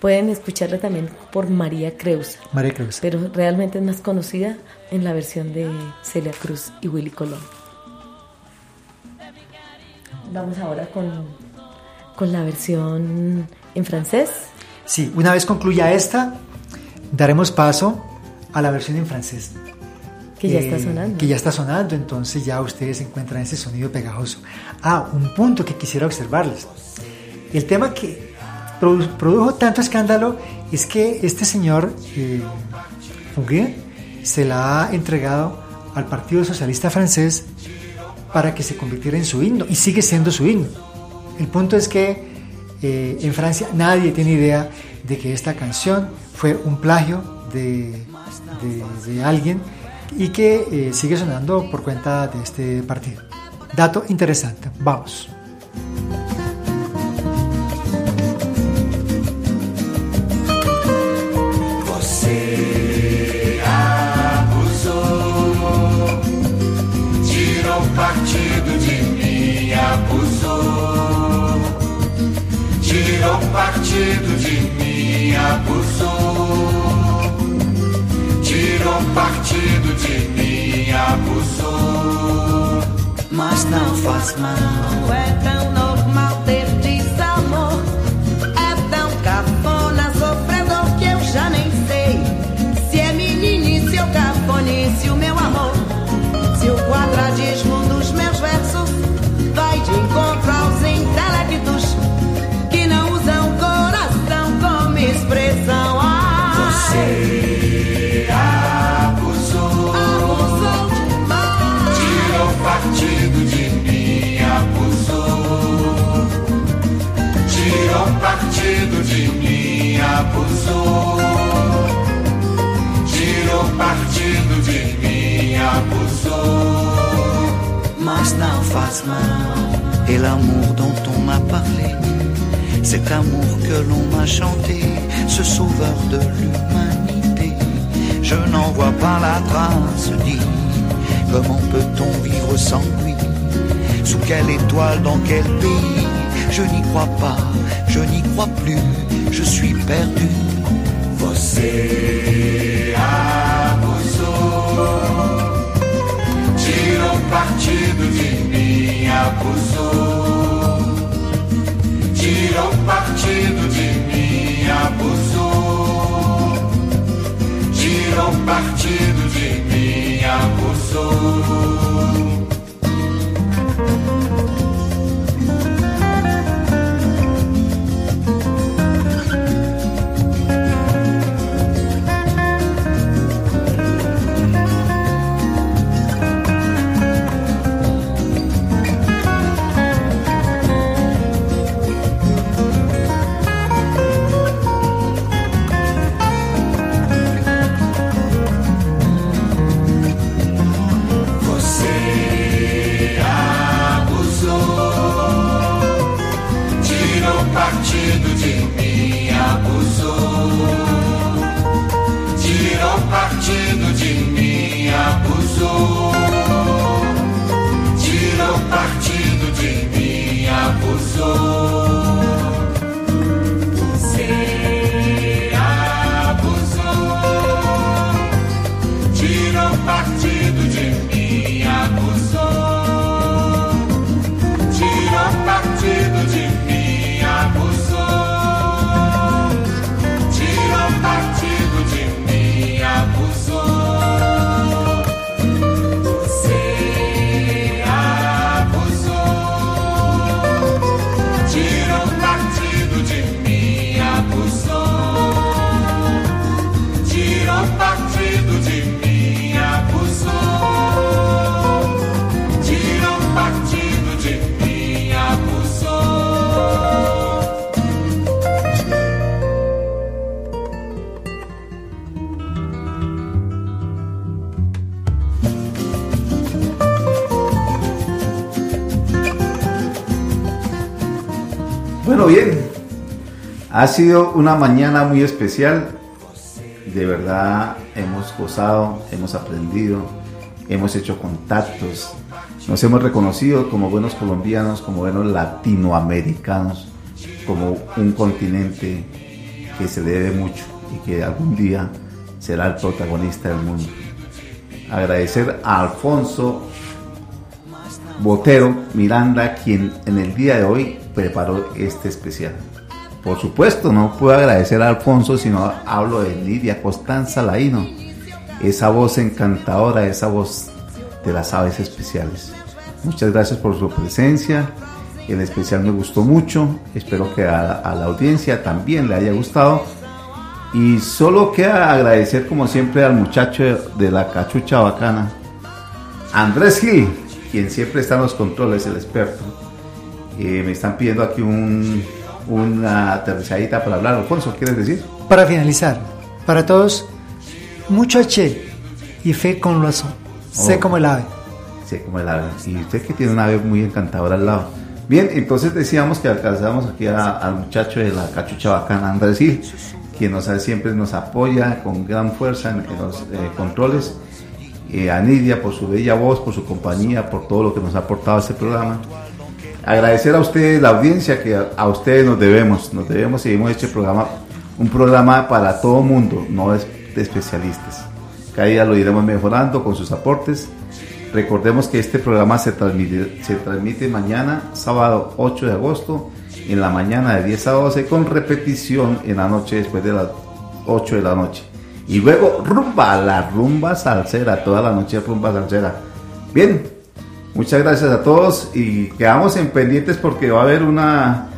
pueden escucharla también por María Creus, María Cruz. pero realmente es más conocida en la versión de Celia Cruz y Willy Colón. Vamos ahora con, con la versión en francés. Sí, una vez concluya esta, daremos paso a la versión en francés. Que ya Eh, está sonando. Que ya está sonando, entonces ya ustedes encuentran ese sonido pegajoso. Ah, un punto que quisiera observarles. El tema que produ- produjo tanto escándalo es que este señor eh, Fouguet se la ha entregado al Partido Socialista francés para que se convirtiera en su himno y sigue siendo su himno. El punto es que eh, en Francia nadie tiene idea de que esta canción fue un plagio de, de- alguien y que eh, sigue sonando por cuenta de este partido. Dato interesante, vamos. Não faz mal. É tão abusou. Et l'amour dont on m'a parlé, cet amour que l'on m'a chanté, ce sauveur de l'humanité, je n'en vois pas la trace, dis, comment peut-on vivre sans lui? Sous quelle étoile, dans quel pays? Je n'y crois pas, je n'y crois plus, je suis perdu. Você abusou, tirou partido de mim, abusou, tirou partido de mim, abusou, tirou partido de mim, abusou. Bueno, bien. Ha sido una mañana muy especial. De verdad hemos gozado, hemos aprendido, hemos hecho contactos. Nos hemos reconocido como buenos colombianos, como buenos latinoamericanos, como un continente que se debe mucho y que algún día será el protagonista del mundo. Agradecer a Alfonso Botero Miranda, quien en el día de hoy preparó este especial. Por supuesto, no puedo agradecer a Alfonso, sino hablo de Lidia Constanza Laino, esa voz encantadora, esa voz de las aves especiales. Muchas gracias por su presencia. El especial me gustó mucho. Espero que a, a la audiencia también le haya gustado. Y solo queda agradecer como siempre al muchacho de la cachucha bacana, Andrés Gil, quien siempre está en los controles, el experto. Eh, me están pidiendo aquí un, una aterrizadita para hablar. Alfonso, ¿quieres decir? Para finalizar, para todos, mucho H y fe con lo azul. Sé Oh. como el ave. Sí, como el ave. Y usted que tiene una ave muy encantadora al lado. Bien, entonces decíamos que alcanzamos aquí a- al muchacho de la cachucha bacana, Andrés Gil, quien nos siempre nos apoya con gran fuerza en, en los eh, controles. Eh, a Nidia por su bella voz, por su compañía, por todo lo que nos ha aportado a este programa. Agradecer a ustedes, la audiencia, que a, a ustedes nos debemos, nos debemos y hemos hecho el programa un programa para todo mundo, no es de especialistas. Cada día lo iremos mejorando con sus aportes. Recordemos que este programa se transmite, se transmite mañana, sábado 8 de agosto, en la mañana de 10 a 12, con repetición en la noche después de las 8 de la noche. Y luego rumba, la rumba salsera, toda la noche rumba salsera. Bien, muchas gracias a todos y quedamos en pendientes porque va a haber una,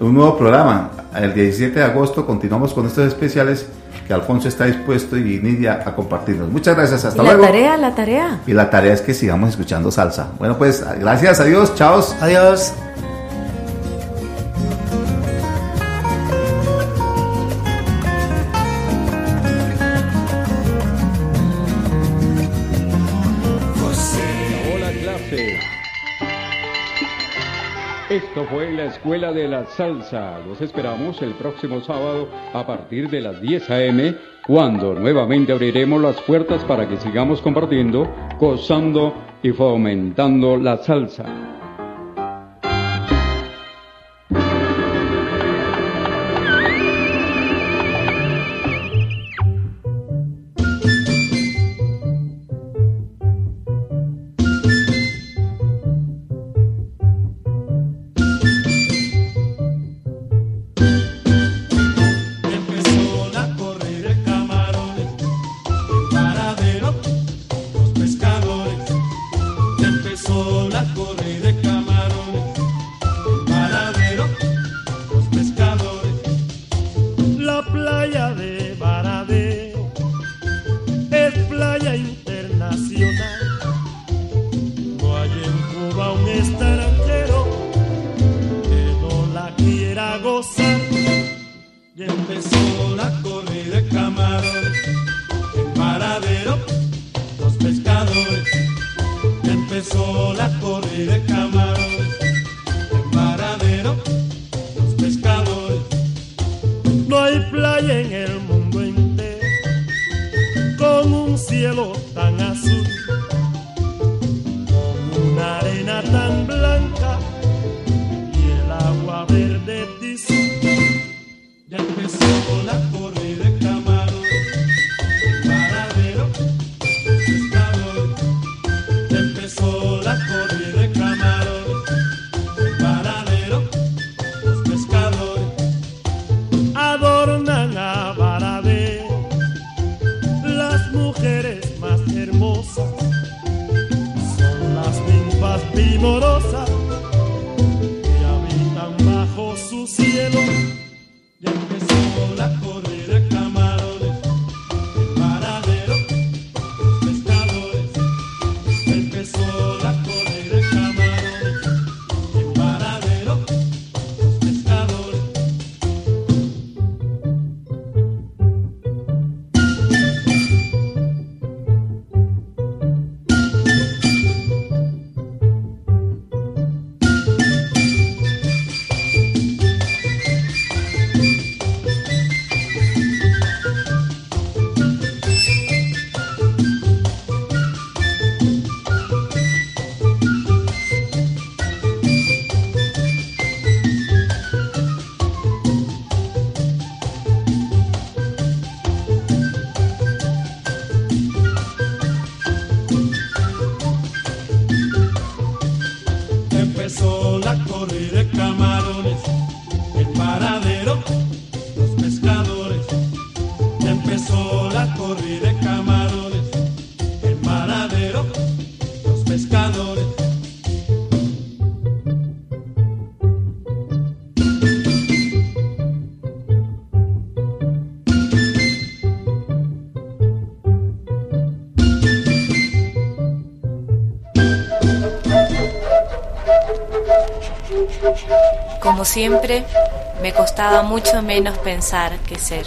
un nuevo programa. El 17 de agosto continuamos con estos especiales que Alfonso está dispuesto y Nidia a compartirnos. Muchas gracias, hasta la luego. tarea, la tarea. Y la tarea es que sigamos escuchando salsa. Bueno, pues gracias, adiós, chao. Adiós. Esto fue la Escuela de la Salsa. Los esperamos el próximo sábado a partir de las 10 a.m. cuando nuevamente abriremos las puertas para que sigamos compartiendo, gozando y fomentando la salsa. Y empezó Como siempre, me costaba mucho menos pensar que ser.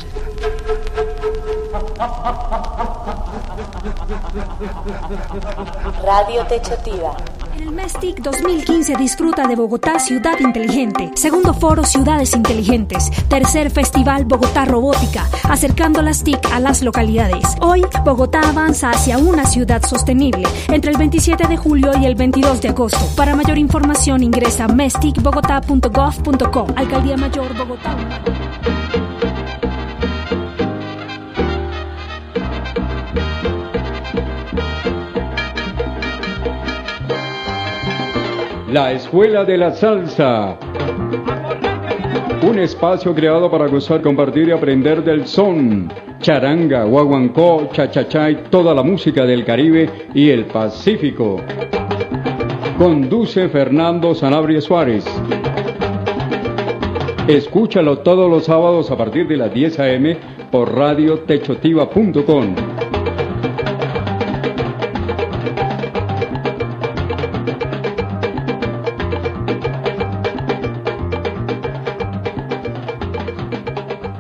Radio Techotiva. En el MESTIC 2015 disfruta de Bogotá Ciudad Inteligente, segundo foro Ciudades Inteligentes, tercer festival Bogotá Robótica, acercando las TIC a las localidades. Hoy, Bogotá avanza hacia una ciudad sostenible entre el 27 de julio y el 22 de agosto. Para mayor información ingresa a mesticbogotá.gov.co. Alcaldía Mayor Bogotá. La Escuela de la Salsa. Un espacio creado para gozar, compartir y aprender del son, charanga, guaguancó, cha-cha-cha y toda la música del Caribe y el Pacífico. Conduce Fernando Sanabria Suárez. Escúchalo todos los sábados a partir de las 10 a.m. por radiotechotiva.com.